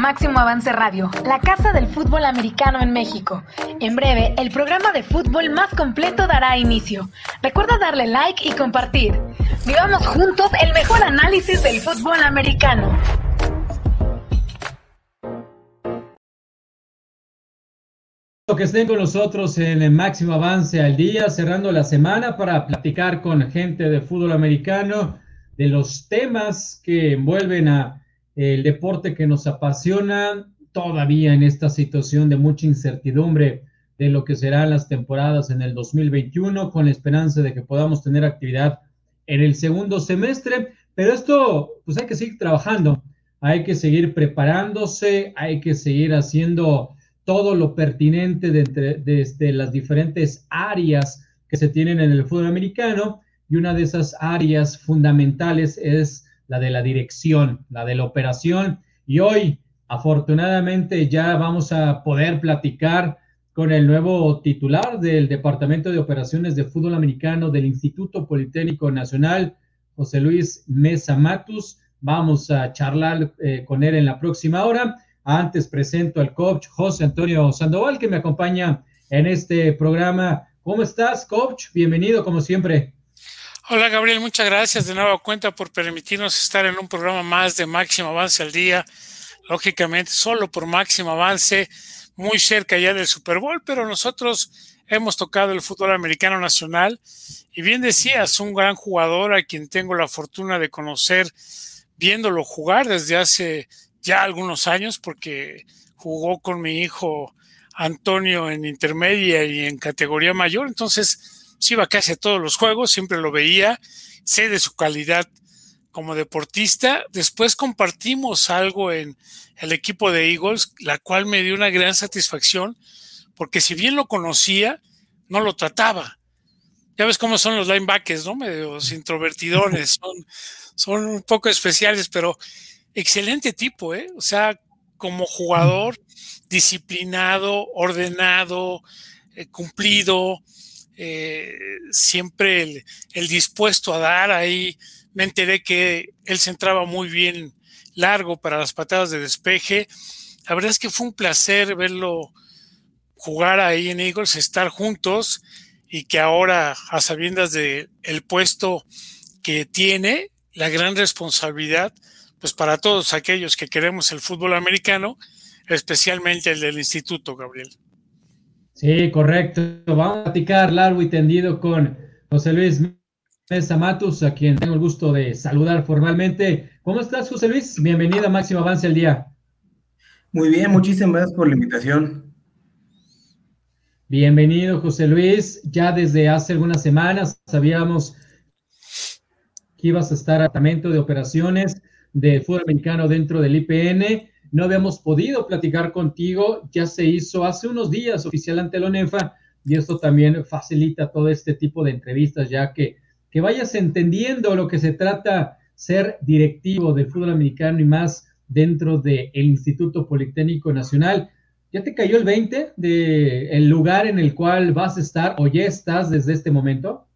Máximo Avance Radio, la casa del fútbol americano en México. En breve, el programa de fútbol más completo dará inicio. Recuerda darle like y compartir. Vivamos juntos el mejor análisis del fútbol americano. Que estén con nosotros en el máximo avance al día, cerrando la semana para platicar con gente de fútbol americano, de los temas que envuelven a el deporte que nos apasiona todavía en esta situación de mucha incertidumbre de lo que serán las temporadas en el 2021, con la esperanza de que podamos tener actividad en el segundo semestre. Pero esto, pues hay que seguir trabajando, hay que seguir preparándose, hay que seguir haciendo todo lo pertinente desde de, las diferentes áreas que se tienen en el fútbol americano. Y una de esas áreas fundamentales es la de la dirección, la de la operación. Y hoy, afortunadamente, ya vamos a poder platicar con el nuevo titular del Departamento de Operaciones de Fútbol Americano del Instituto Politécnico Nacional, José Luis Mesa Matus. Vamos a charlar eh, con él en la próxima hora. Antes presento al coach José Antonio Sandoval, que me acompaña en este programa. ¿Cómo estás, coach? Bienvenido, como siempre. Hola Gabriel, muchas gracias de nuevo cuenta por permitirnos estar en un programa más de Máximo Avance al día. Lógicamente, solo por Máximo Avance, muy cerca ya del Super Bowl, pero nosotros hemos tocado el fútbol americano nacional. Y bien decías, un gran jugador a quien tengo la fortuna de conocer viéndolo jugar desde hace ya algunos años, porque jugó con mi hijo Antonio en intermedia y en categoría mayor. Entonces, sí iba casi a todos los juegos, siempre lo veía, sé de su calidad como deportista. Después compartimos algo en el equipo de Eagles, la cual me dio una gran satisfacción, porque si bien lo conocía, no lo trataba. Ya ves cómo son los linebackers, ¿no? Medios introvertidones, son, son un poco especiales, pero excelente tipo, ¿eh? O sea, como jugador, disciplinado, ordenado, eh, cumplido, eh, siempre el, dispuesto a dar. Ahí me enteré que él se entraba muy bien largo para las patadas de despeje. La verdad es que fue un placer verlo jugar ahí en Eagles, estar juntos y que ahora, a sabiendas de el puesto que tiene, la gran responsabilidad, pues para todos aquellos que queremos el fútbol americano, especialmente el del instituto, Gabriel. Sí, correcto. Vamos a platicar largo y tendido con José Luis Mesa Matus, a quien tengo el gusto de saludar formalmente. ¿Cómo estás, José Luis? Bienvenido a Máximo Avance al Día. Muy bien, muchísimas gracias por la invitación. Bienvenido, José Luis. Ya desde hace algunas semanas sabíamos que ibas a estar a de operaciones del fútbol americano dentro del IPN no habíamos podido platicar contigo, ya se hizo hace unos días oficial ante la ONEFA y esto también facilita todo este tipo de entrevistas, ya que, que vayas entendiendo lo que se trata ser directivo del fútbol americano y más dentro del Instituto Politécnico Nacional. ¿Ya te cayó el 20 del lugar en el cual vas a estar o ya estás desde este momento?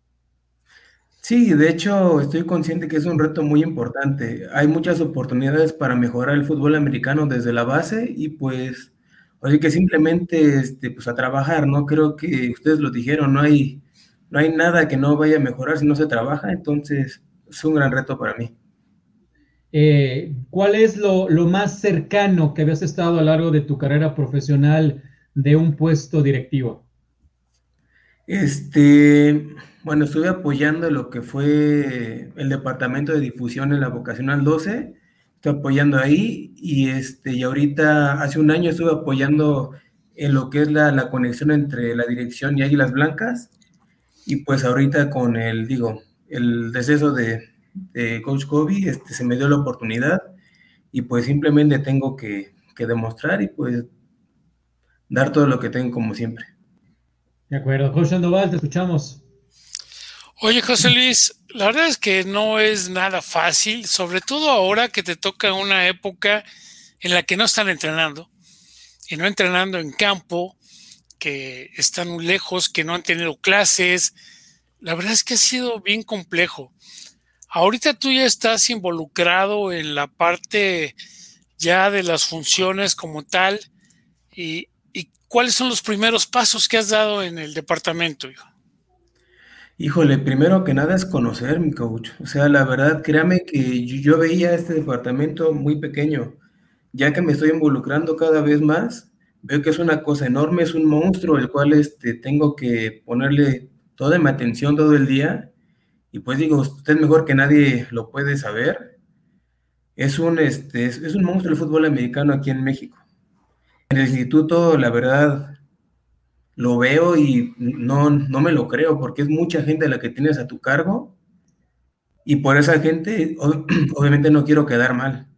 Sí, de hecho estoy consciente que es un reto muy importante. Hay muchas oportunidades para mejorar el fútbol americano desde la base y pues, oye que simplemente este, pues a trabajar, ¿no? Creo que ustedes lo dijeron, no hay, no hay nada que no vaya a mejorar si no se trabaja, entonces es un gran reto para mí. Eh, ¿Cuál es lo, lo más cercano que habías estado a lo largo de tu carrera profesional de un puesto directivo? Este, bueno, estuve apoyando lo que fue el departamento de difusión en la vocacional 12, estoy apoyando ahí y este, y ahorita hace un año estuve apoyando en lo que es la, conexión entre la dirección y Águilas Blancas y pues ahorita con el, digo, el deceso de, Coach Kobe, este, se me dio la oportunidad y pues simplemente tengo que, que demostrar y pues dar todo lo que tengo como siempre. De acuerdo. José Sandoval, te escuchamos. Oye, José Luis, la verdad es que no es nada fácil, sobre todo ahora que te toca una época en la que no están entrenando y no entrenando en campo, que están muy lejos, que no han tenido clases. La verdad es que ha sido bien complejo. Ahorita tú ya estás involucrado en la parte ya de las funciones como tal y, cuáles son los primeros pasos que has dado en el departamento. Hijo? Híjole, primero que nada es conocer mi coach. O sea, la verdad, créame que yo veía este departamento muy pequeño. Ya que me estoy involucrando cada vez más, veo que es una cosa enorme, es un monstruo el cual este, tengo que ponerle toda mi atención todo el día. Y pues digo, usted mejor que nadie lo puede saber. Es un, este, es, un monstruo el fútbol americano aquí en México. En el instituto, la verdad, lo veo y no, no me lo creo, porque es mucha gente la que tienes a tu cargo. Y por esa gente, obviamente no quiero quedar mal.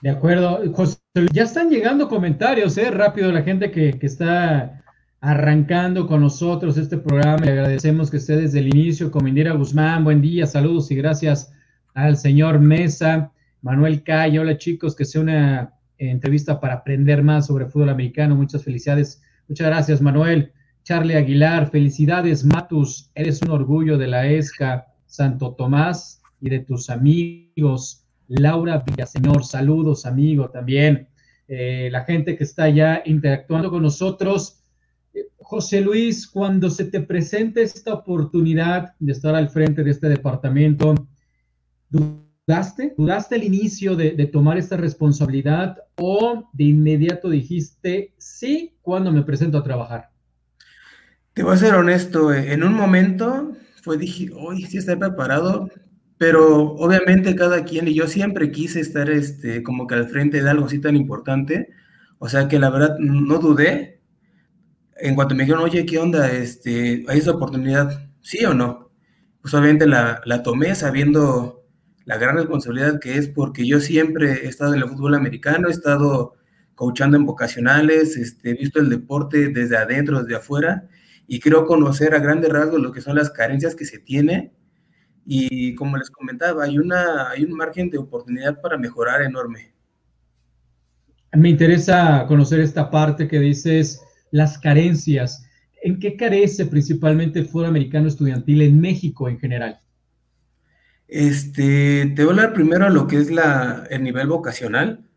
De acuerdo. José, ya están llegando comentarios, ¿eh? Rápido la gente que, que está arrancando con nosotros este programa. Le agradecemos que esté desde el inicio. Con Indira Guzmán, buen día, saludos y gracias al señor Mesa. Manuel Calle, hola chicos, que sea una entrevista para aprender más sobre fútbol americano. Muchas felicidades. Muchas gracias, Manuel. Charlie Aguilar, felicidades, Matus. Eres un orgullo de la ESCA Santo Tomás y de tus amigos. Laura Villaseñor, saludos, amigo, también. Eh, la gente que está ya interactuando con nosotros. José Luis, cuando se te presente esta oportunidad de estar al frente de este departamento, ¿dudaste? ¿Dudaste el inicio de, tomar esta responsabilidad o de inmediato dijiste sí cuando me presento a trabajar? Te voy a ser honesto, eh, en un momento fue, dije, hoy sí estoy preparado, pero obviamente cada quien, y yo siempre quise estar este, como que al frente de algo así tan importante, o sea que la verdad no dudé, en cuanto me dijeron, oye, ¿qué onda? Este, ¿Hay esa oportunidad? ¿Sí o no? Pues obviamente la, la tomé sabiendo la gran responsabilidad que es porque yo siempre he estado en el fútbol americano, he estado coachando en vocacionales, este, he visto el deporte desde adentro, desde afuera, y quiero conocer a grandes rasgos lo que son las carencias que se tiene. Y como les comentaba, hay, una, hay un margen de oportunidad para mejorar enorme. Me interesa conocer esta parte que dices, las carencias. ¿En qué carece principalmente el fútbol americano estudiantil en México en general? Este, te voy a hablar primero a lo que es el nivel vocacional,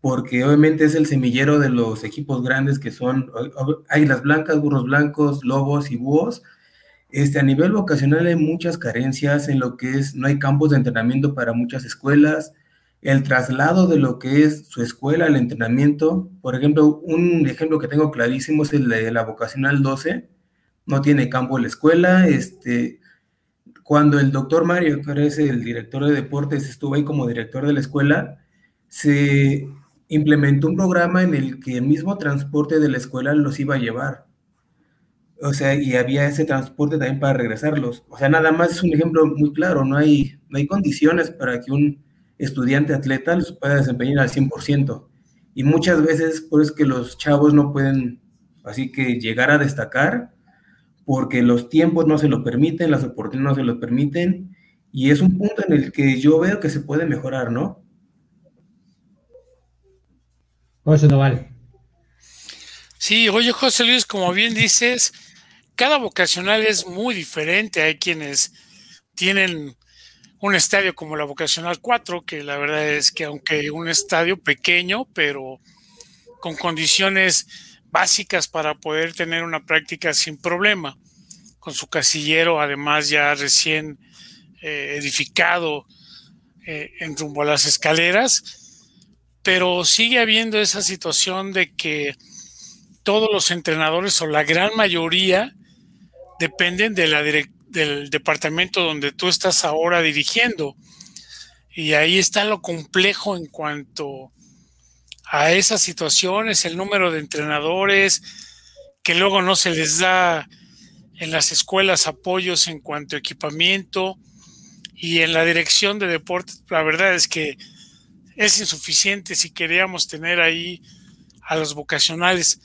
porque obviamente es el semillero de los equipos grandes que son águilas blancas, burros blancos, lobos y búhos. Este, a nivel vocacional hay muchas carencias en lo que es, no hay campos de entrenamiento para muchas escuelas, el traslado de lo que es su escuela al entrenamiento. Por ejemplo, un ejemplo que tengo clarísimo es el de la vocacional 12. No tiene campo la escuela. Este, cuando el doctor Mario, que es el director de deportes, estuvo ahí como director de la escuela, se implementó un programa en el que el mismo transporte de la escuela los iba a llevar. O sea, y había ese transporte también para regresarlos. O sea, nada más es un ejemplo muy claro, no hay, no hay condiciones para que un estudiante atleta los pueda desempeñar al 100%. Y muchas veces, pues, que los chavos no pueden, así que llegar a destacar, porque los tiempos no se lo permiten, las oportunidades no se lo permiten, y es un punto en el que yo veo que se puede mejorar, ¿no? José Noval. Sí, oye, José Luis, como bien dices, cada vocacional es muy diferente. Hay quienes tienen un estadio como la Vocacional 4, que la verdad es que aunque un estadio pequeño, pero con condiciones básicas para poder tener una práctica sin problema, con su casillero además ya recién eh, edificado eh, en rumbo a las escaleras, pero sigue habiendo esa situación de que todos los entrenadores o la gran mayoría dependen del departamento donde tú estás ahora dirigiendo. Y ahí está lo complejo en cuanto a esas situaciones, el número de entrenadores, que luego no se les da en las escuelas apoyos en cuanto a equipamiento y en la dirección de deportes, la verdad es que es insuficiente si queríamos tener ahí a los vocacionales.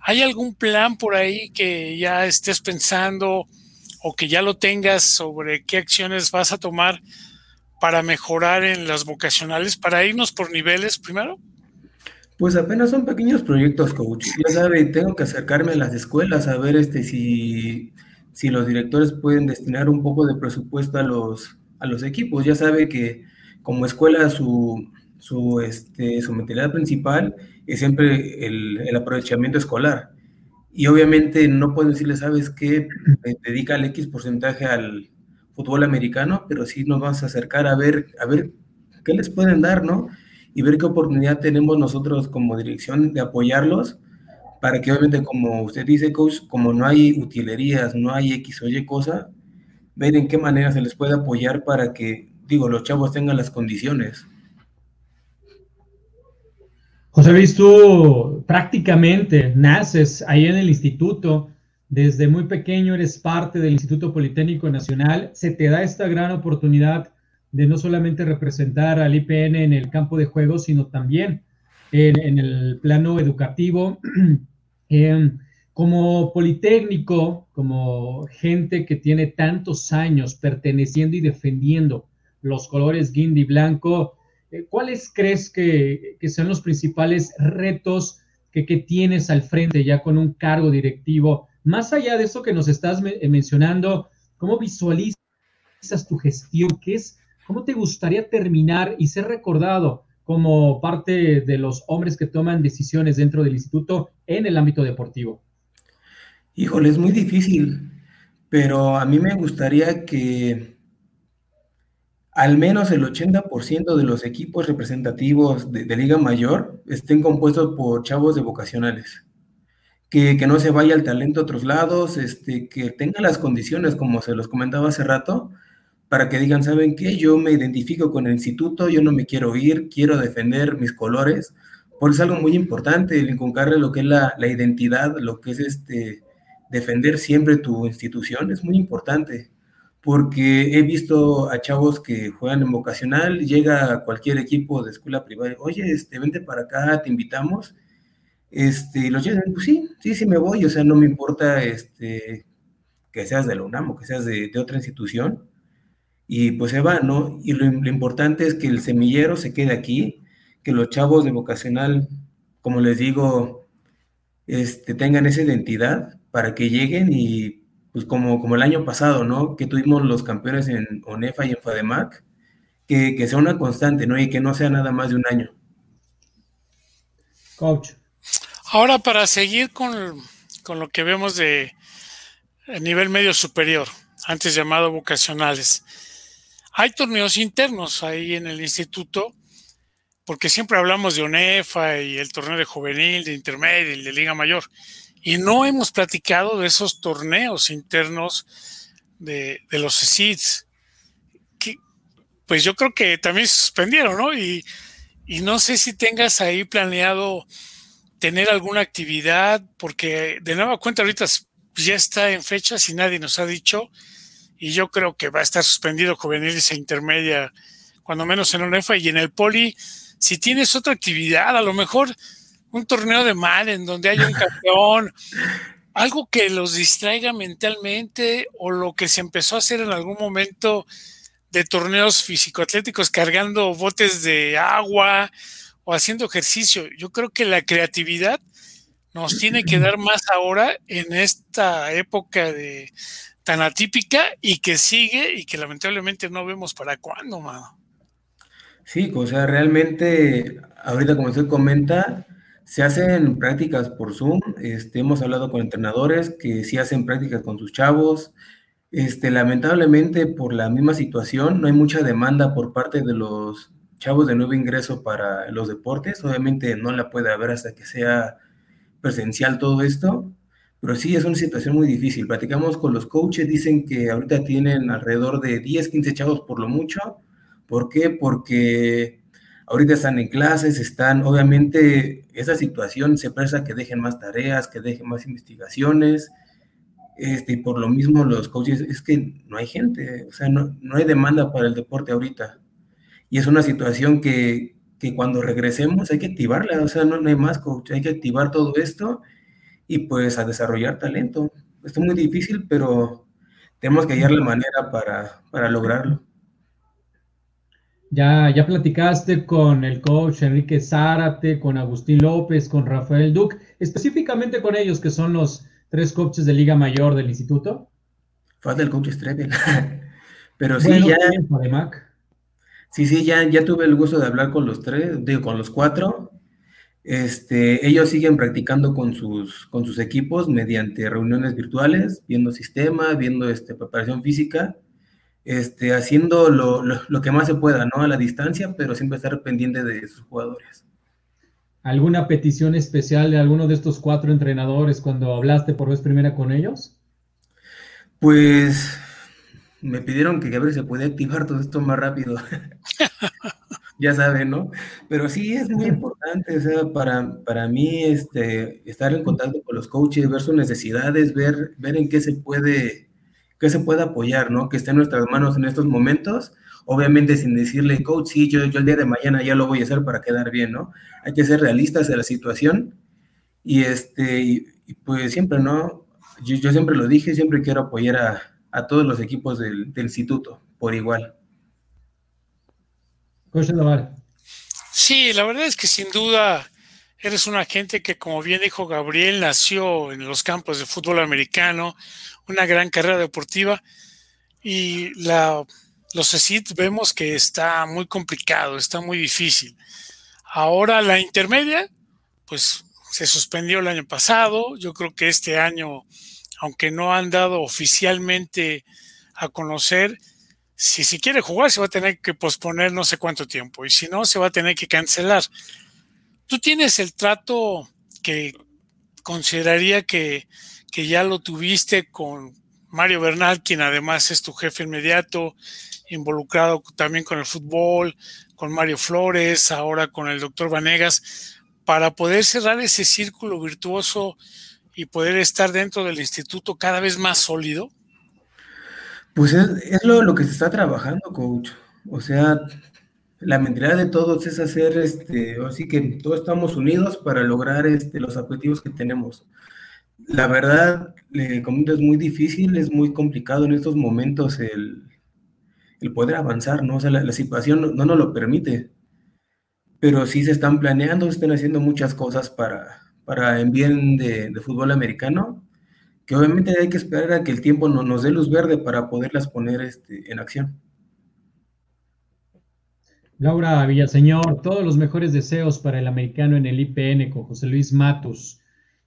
¿Hay algún plan por ahí que ya estés pensando? o que ya lo tengas sobre qué acciones vas a tomar para mejorar en las vocacionales, para irnos por niveles primero? Pues apenas son pequeños proyectos, coach. Ya sabe, tengo que acercarme a las escuelas a ver este, si, si los directores pueden destinar un poco de presupuesto a los, a los equipos. Ya sabe que como escuela su, su, este, su mentalidad principal es siempre el, el, aprovechamiento escolar. Y obviamente no puedo decirle, ¿sabes qué? Dedica el X porcentaje al fútbol americano, pero sí nos vamos a acercar a ver, a ver qué les pueden dar, ¿no? Y ver qué oportunidad tenemos nosotros como dirección de apoyarlos para que obviamente, como usted dice, coach, como no hay utilerías, no hay X o Y cosa, ver en qué manera se les puede apoyar para que, digo, los chavos tengan las condiciones. José Luis, tú prácticamente naces ahí en el instituto, desde muy pequeño eres parte del Instituto Politécnico Nacional, se te da esta gran oportunidad de no solamente representar al IPN en el campo de juego, sino también en, el plano educativo. Em, como Politécnico, como gente que tiene tantos años perteneciendo y defendiendo los colores guindy blanco, eh, ¿Cuáles crees que, son los principales retos que, tienes al frente ya con un cargo directivo? Más allá de eso que nos estás eh, mencionando, ¿cómo visualizas tu gestión? ¿Qué es, ¿Cómo te gustaría terminar y ser recordado como parte de los hombres que toman decisiones dentro del instituto en el ámbito deportivo? Híjole, es muy difícil, pero a mí me gustaría que al menos el 80% de los equipos representativos de, Liga Mayor estén compuestos por chavos de vocacionales. Que, no se vaya el talento a otros lados, este, que tengan las condiciones, como se los comentaba hace rato, para que digan, ¿saben qué? Yo me identifico con el instituto, yo no me quiero ir, quiero defender mis colores, porque es algo muy importante el inculcarle lo que es la, la identidad, lo que es este, defender siempre tu institución, es muy importante porque he visto a chavos que juegan en vocacional, llega a cualquier equipo de escuela privada, oye, este, vente para acá, te invitamos, este, los llegan, pues sí, sí, sí me voy, o sea, no me importa este, que seas de la UNAM o que seas de, otra institución, y pues se va, ¿no? Y lo, importante es que el semillero se quede aquí, que los chavos de vocacional, como les digo, este, tengan esa identidad para que lleguen y pues como, como el año pasado, ¿no? Que tuvimos los campeones en ONEFA y en FADEMAC, que, que sea una constante, ¿no? Y que no sea nada más de un año. Coach. Ahora, para seguir con, con lo que vemos de nivel medio superior, antes llamado vocacionales, hay torneos internos ahí en el instituto, porque siempre hablamos de ONEFA y el torneo de juvenil, de intermedio de liga mayor. Y no hemos platicado de esos torneos internos de, los SEEDs, que pues yo creo que también se suspendieron, ¿no? Y, no sé si tengas ahí planeado tener alguna actividad, porque de nueva cuenta ahorita ya está en fechas y nadie nos ha dicho, y yo creo que va a estar suspendido juveniles e intermedia, cuando menos en UNEFA y en el Poli. Si tienes otra actividad, a lo mejor un torneo de mal en donde hay un campeón, algo que los distraiga mentalmente o lo que se empezó a hacer en algún momento de torneos físico-atléticos cargando botes de agua o haciendo ejercicio. Yo creo que la creatividad nos tiene que dar más ahora en esta época de tan atípica y que sigue y que lamentablemente no vemos para cuándo, mano. Sí, o sea, realmente, ahorita como usted comenta, se hacen prácticas por Zoom, este, hemos hablado con entrenadores que sí hacen prácticas con sus chavos. Este, lamentablemente, por la misma situación, no hay mucha demanda por parte de los chavos de nuevo ingreso para los deportes. Obviamente no la puede haber hasta que sea presencial todo esto, pero sí es una situación muy difícil. Platicamos con los coaches, dicen que ahorita tienen alrededor de 10, 15 chavos por lo mucho. ¿Por qué? Porque ahorita están en clases, están, obviamente, esa situación se presta que dejen más tareas, que dejen más investigaciones, este, y por lo mismo los coaches, es que no hay gente, o sea, no, no hay demanda para el deporte ahorita. Y es una situación que, que cuando regresemos hay que activarla, o sea, no, no hay más coach, hay que activar todo esto y pues a desarrollar talento. Esto es muy difícil, pero tenemos que hallar la manera para, para lograrlo. Ya, ya platicaste con el coach Enrique Zárate, con Agustín López, con Rafael Duc, específicamente con ellos, que son los tres coaches de Liga Mayor del instituto. Falta el coach Strebel. Pero sí, ya. Sí, sí, ya, ya tuve el gusto de hablar con los tres, digo, con los cuatro. Este, ellos siguen practicando con sus, con sus equipos mediante reuniones virtuales, viendo sistemas, viendo este, preparación física, este, haciendo lo, lo, que más se pueda, ¿no? A la distancia, pero siempre estar pendiente de sus jugadores. ¿Alguna petición especial de alguno de estos cuatro entrenadores cuando hablaste por vez primera con ellos? Pues me pidieron que Gabriel se puede activar todo esto más rápido. ya saben, ¿no? Pero sí es muy importante, o sea, para, para mí este, estar en contacto con los coaches, ver sus necesidades, ver, ver en qué se puede, qué se puede apoyar, ¿no? Que esté en nuestras manos en estos momentos, obviamente sin decirle, coach, sí, yo, yo el día de mañana ya lo voy a hacer para quedar bien, ¿no? Hay que ser realistas de la situación y, este, y, pues siempre, ¿no? Yo, yo, siempre lo dije, siempre quiero apoyar a, a todos los equipos del, del instituto por igual. Sí, la verdad es que sin duda eres una gente que, como bien dijo Gabriel, nació en los campos de fútbol americano, una gran carrera deportiva y la, los ESIT vemos que está muy complicado, está muy difícil. Ahora la intermedia, pues se suspendió el año pasado, yo creo que este año, aunque no han dado oficialmente a conocer, si se quiere jugar, se va a tener que posponer no sé cuánto tiempo y si no, se va a tener que cancelar. Tú tienes el trato que consideraría que, que ya lo tuviste con Mario Bernal, quien además es tu jefe inmediato, involucrado también con el fútbol, con Mario Flores, ahora con el doctor Vanegas, para poder cerrar ese círculo virtuoso y poder estar dentro del instituto cada vez más sólido? Pues es, lo, que se está trabajando, coach. O sea, la mentalidad de todos es hacer, este, así que todos estamos unidos para lograr este, los objetivos que tenemos. La verdad, le comento, es muy difícil, es muy complicado en estos momentos el, poder avanzar, ¿no? O sea, la, situación no, nos lo permite. Pero sí se están planeando, están haciendo muchas cosas para, para en bien de fútbol americano que obviamente hay que esperar a que el tiempo no, nos dé luz verde para poderlas poner este, en acción. Laura Villaseñor, todos los mejores deseos para el americano en el IPN con José Luis Matus.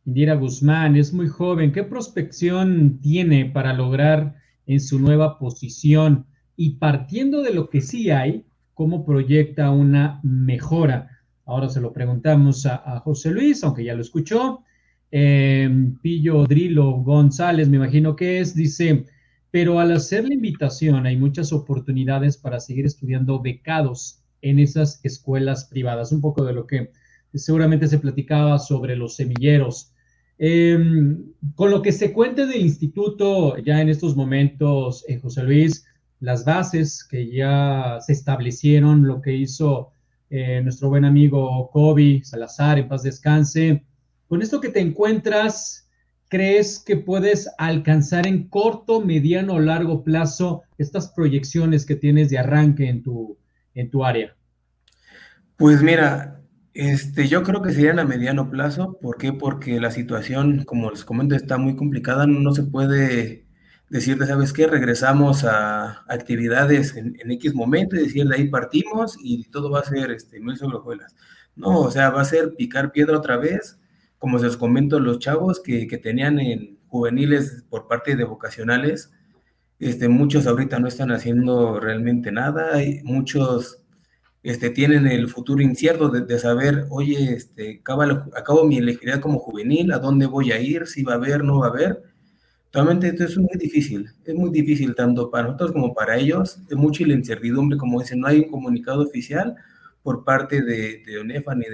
Indira Guzmán es muy joven. ¿Qué prospección tiene para lograr en su nueva posición? Y partiendo de lo que sí hay, ¿cómo proyecta una mejora? Ahora se lo preguntamos a José Luis, aunque ya lo escuchó. Em, Pillo Drilo González, me imagino que es, dice, pero al hacer la invitación hay muchas oportunidades para seguir estudiando becados en esas escuelas privadas. Un poco de lo que seguramente se platicaba sobre los semilleros. Em, con lo que se cuente del instituto ya en estos momentos, eh, José Luis, las bases que ya se establecieron, lo que hizo eh, nuestro buen amigo Kobe Salazar, en paz descanse, con esto que te encuentras, ¿crees que puedes alcanzar en corto, mediano o largo plazo estas proyecciones que tienes de arranque en tu, en tu área? Pues mira, este, yo creo que serían a mediano plazo. ¿Por qué? Porque la situación, como les comento, está muy complicada. No se puede decir, ¿sabes qué? Regresamos a actividades en, X momento y decir, de ahí partimos y todo va a ser este, mil sobre No, o sea, va a ser picar piedra otra vez como se los comento, los chavos que, tenían en juveniles por parte de vocacionales, este, muchos ahorita no están haciendo realmente nada, y muchos este, tienen el futuro incierto de, saber, oye, este, acabo, mi elegibilidad como juvenil, ¿a dónde voy a ir? ¿Si va a haber, no va a haber? Realmente esto es muy difícil, es muy difícil tanto para nosotros como para ellos, es mucha la incertidumbre, como dicen, no hay un comunicado oficial, por parte de, de ONEFAN y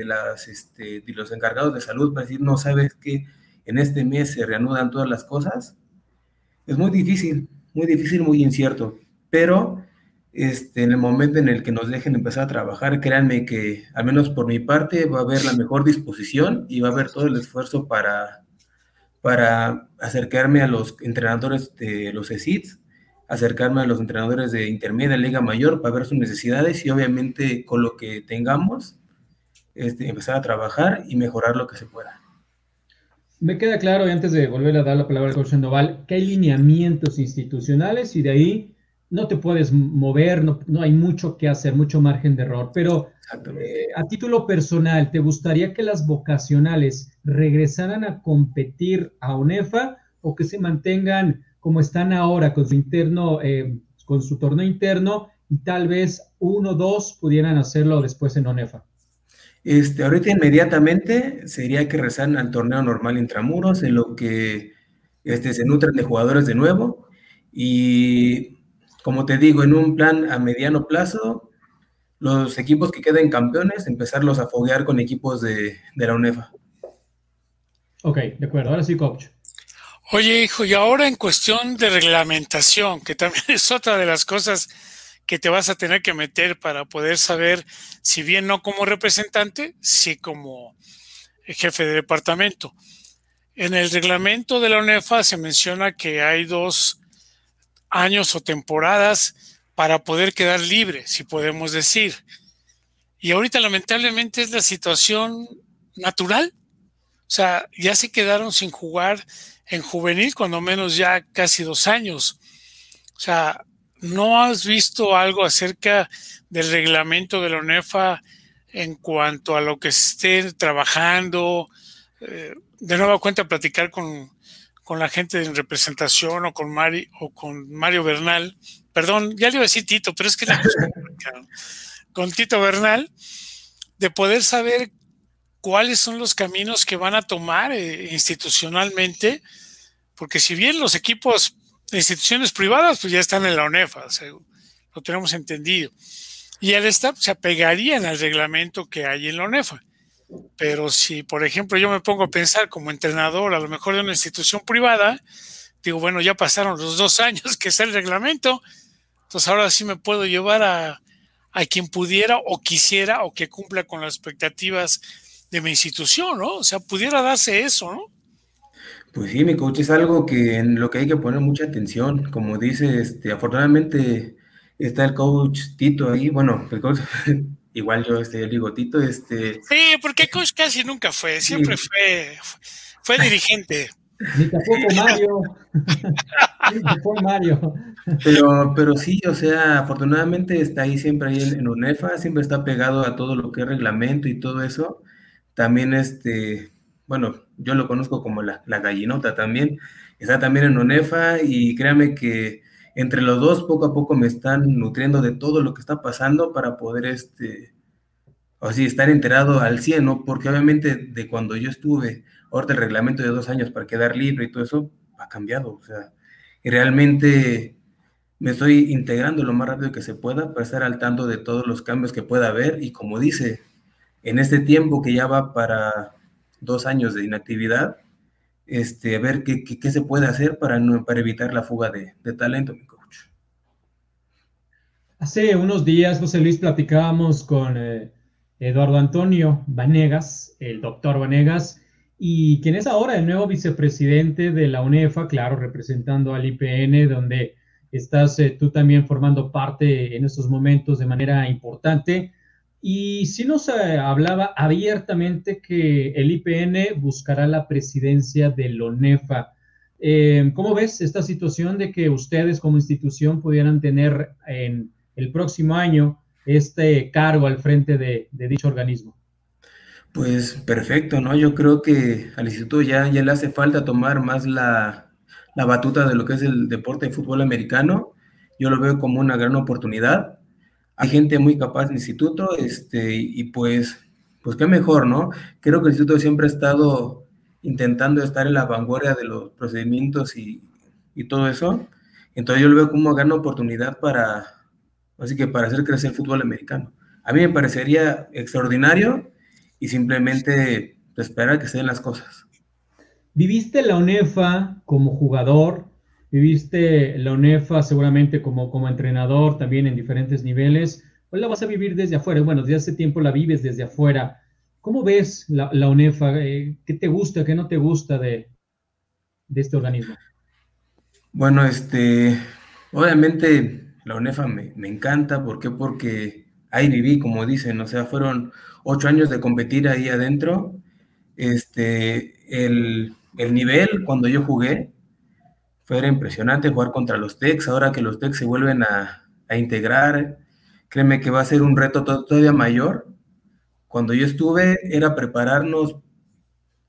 este, de los encargados de salud para decir, no sabes que en este mes se reanudan todas las cosas, es muy difícil, muy difícil, muy incierto, pero este, en el momento en el que nos dejen empezar a trabajar, créanme que al menos por mi parte va a haber la mejor disposición y va a haber todo el esfuerzo para, para acercarme a los entrenadores de los ESITs acercarme a los entrenadores de intermedia, liga mayor, para ver sus necesidades y obviamente con lo que tengamos, este, empezar a trabajar y mejorar lo que se pueda. Me queda claro, y antes de volver a dar la palabra al coach Sandoval, que hay lineamientos institucionales y de ahí no te puedes mover, no, hay mucho que hacer, mucho margen de error, pero eh, a título personal, ¿te gustaría que las vocacionales regresaran a competir a UNEFA o que se mantengan como están ahora con su interno, eh, con su torneo interno y tal vez uno o dos pudieran hacerlo después en UNEFA? Este, ahorita inmediatamente sería que regresaran al torneo normal intramuros, en lo que este, se nutren de jugadores de nuevo y como te digo, en un plan a mediano plazo, los equipos que queden campeones, empezarlos a foguear con equipos de, la UNEFA. Ok, de acuerdo. Ahora sí, coach. Oye, hijo, y ahora en cuestión de reglamentación, que también es otra de las cosas que te vas a tener que meter para poder saber, si bien no como representante, sí como jefe de departamento. En el reglamento de la UNEFA se menciona que hay dos años o temporadas para poder quedar libre, si podemos decir. Y ahorita lamentablemente es la situación natural. O sea, ya se quedaron sin jugar en juvenil, cuando menos ya casi dos años. O sea, ¿no has visto algo acerca del reglamento de la UNEFA en cuanto a lo que esté trabajando? Eh, de nueva cuenta, platicar con, con la gente en representación o con, Mari, o con Mario Bernal, perdón, ya le iba a decir Tito, pero es que con Tito Bernal, de poder saber cuáles son los caminos que van a tomar eh, institucionalmente, porque si bien los equipos de instituciones privadas pues ya están en la UNEFA, lo tenemos entendido, y el staff se apegarían al reglamento que hay en la UNEFA. Pero si, por ejemplo, yo me pongo a pensar como entrenador, a lo mejor de una institución privada, digo, bueno, ya pasaron los dos años que es el reglamento, entonces ahora sí me puedo llevar a, a quien pudiera o quisiera o que cumpla con las expectativas de mi institución, ¿no? O sea, pudiera darse eso, ¿no? Pues sí, mi coach es algo que en lo que hay que poner mucha atención. Como dice, este, afortunadamente está el coach Tito ahí, bueno, el coach igual yo, este, digo, Tito, este... Sí, porque coach casi nunca fue, siempre fue, fue dirigente. Ni tampoco Mario. Ni Mario. Pero, pero sí, o sea, afortunadamente está ahí siempre ahí en, UNEFA, siempre está pegado a todo lo que es reglamento y todo eso. También este, bueno, yo lo conozco como la, la gallinota también. Está también en UNEFA y créame que entre los dos poco a poco me están nutriendo de todo lo que está pasando para poder, este, así, estar enterado al 100, ¿no? Porque obviamente de cuando yo estuve, ahorita el reglamento de dos años para quedar libre y todo eso ha cambiado, o sea, y realmente me estoy integrando lo más rápido que se pueda para estar al tanto de todos los cambios que pueda haber y como dice, en este tiempo que ya va para dos años de inactividad, este, ver qué, qué, se puede hacer para, para evitar la fuga de, de, talento, mi coach. Hace unos días, José Luis, platicábamos con eh, Eduardo Antonio Vanegas, el doctor Vanegas, y quien es ahora el nuevo vicepresidente de la UNEFA, claro, representando al IPN, donde estás eh, tú también formando parte en estos momentos de manera importante. Y sí nos eh, hablaba abiertamente que el IPN buscará la presidencia de la ONEFA. Eh, ¿Cómo ves esta situación de que ustedes como institución pudieran tener en el próximo año este cargo al frente de, dicho organismo? Pues perfecto, ¿no? Yo creo que al instituto ya, ya le hace falta tomar más la, la batuta de lo que es el deporte de fútbol americano. Yo lo veo como una gran oportunidad hay gente muy capaz en el instituto, este, y pues, pues qué mejor, ¿no? Creo que el instituto siempre ha estado intentando estar en la vanguardia de los procedimientos y, y todo eso. Entonces yo lo veo como una gran oportunidad para, así que para hacer crecer el fútbol americano. A mí me parecería extraordinario y simplemente esperar que se den las cosas. Viviste la UNEFA como jugador, Viviste la UNEFA seguramente como, como entrenador también en diferentes niveles. Hoy la vas a vivir desde afuera. Bueno, desde hace tiempo la vives desde afuera. ¿Cómo ves la, la UNEFA? Eh, ¿Qué te gusta, qué no te gusta de, de este organismo? Bueno, este, obviamente la UNEFA me, me, encanta. ¿Por qué? Porque ahí viví, como dicen, o sea, fueron ocho años de competir ahí adentro. Este, el, el nivel cuando yo jugué, fue impresionante jugar contra los Tex, ahora que los Tex se vuelven a, integrar, créeme que va a ser un reto todavía mayor. Cuando yo estuve era prepararnos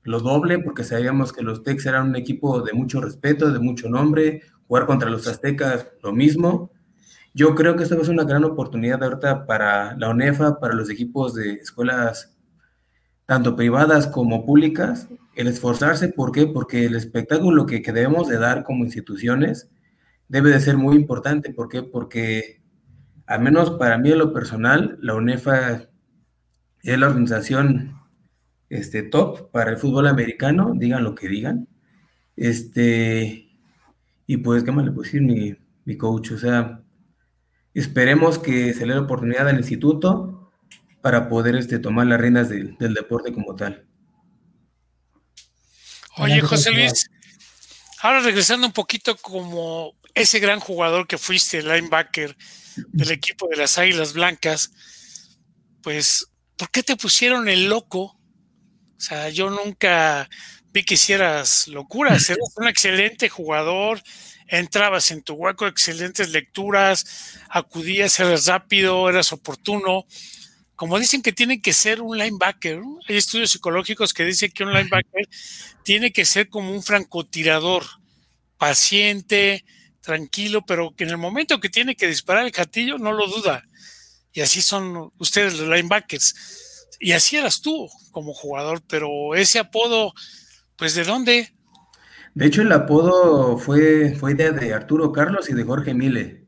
lo doble, porque sabíamos que los Tex eran un equipo de mucho respeto, de mucho nombre, jugar contra los Aztecas lo mismo. Yo creo que esto va a ser una gran oportunidad ahorita para la ONEFA, para los equipos de escuelas tanto privadas como públicas, el esforzarse, ¿por qué? Porque el espectáculo que, debemos de dar como instituciones debe de ser muy importante, ¿por qué? Porque al menos para mí en lo personal, la UNEFA es la organización este, top para el fútbol americano, digan lo que digan. Este, y pues, ¿qué más le puedo decir mi, mi coach? O sea, esperemos que se le dé la oportunidad al instituto para poder este, tomar las reinas del deporte como tal. Oye, José Luis, ahora regresando un poquito como ese gran jugador que fuiste, el linebacker del equipo de las Águilas Blancas, pues, ¿por qué te pusieron el loco? O sea, yo nunca vi que hicieras locuras, eras un excelente jugador, entrabas en tu hueco, excelentes lecturas, acudías, eras rápido, eras oportuno, como dicen que tiene que ser un linebacker, hay estudios psicológicos que dicen que un linebacker tiene que ser como un francotirador, paciente, tranquilo, pero que en el momento que tiene que disparar el gatillo no lo duda. Y así son ustedes los linebackers. Y así eras tú como jugador, pero ese apodo, pues ¿de dónde? De hecho, el apodo fue, fue idea de Arturo Carlos y de Jorge Mile.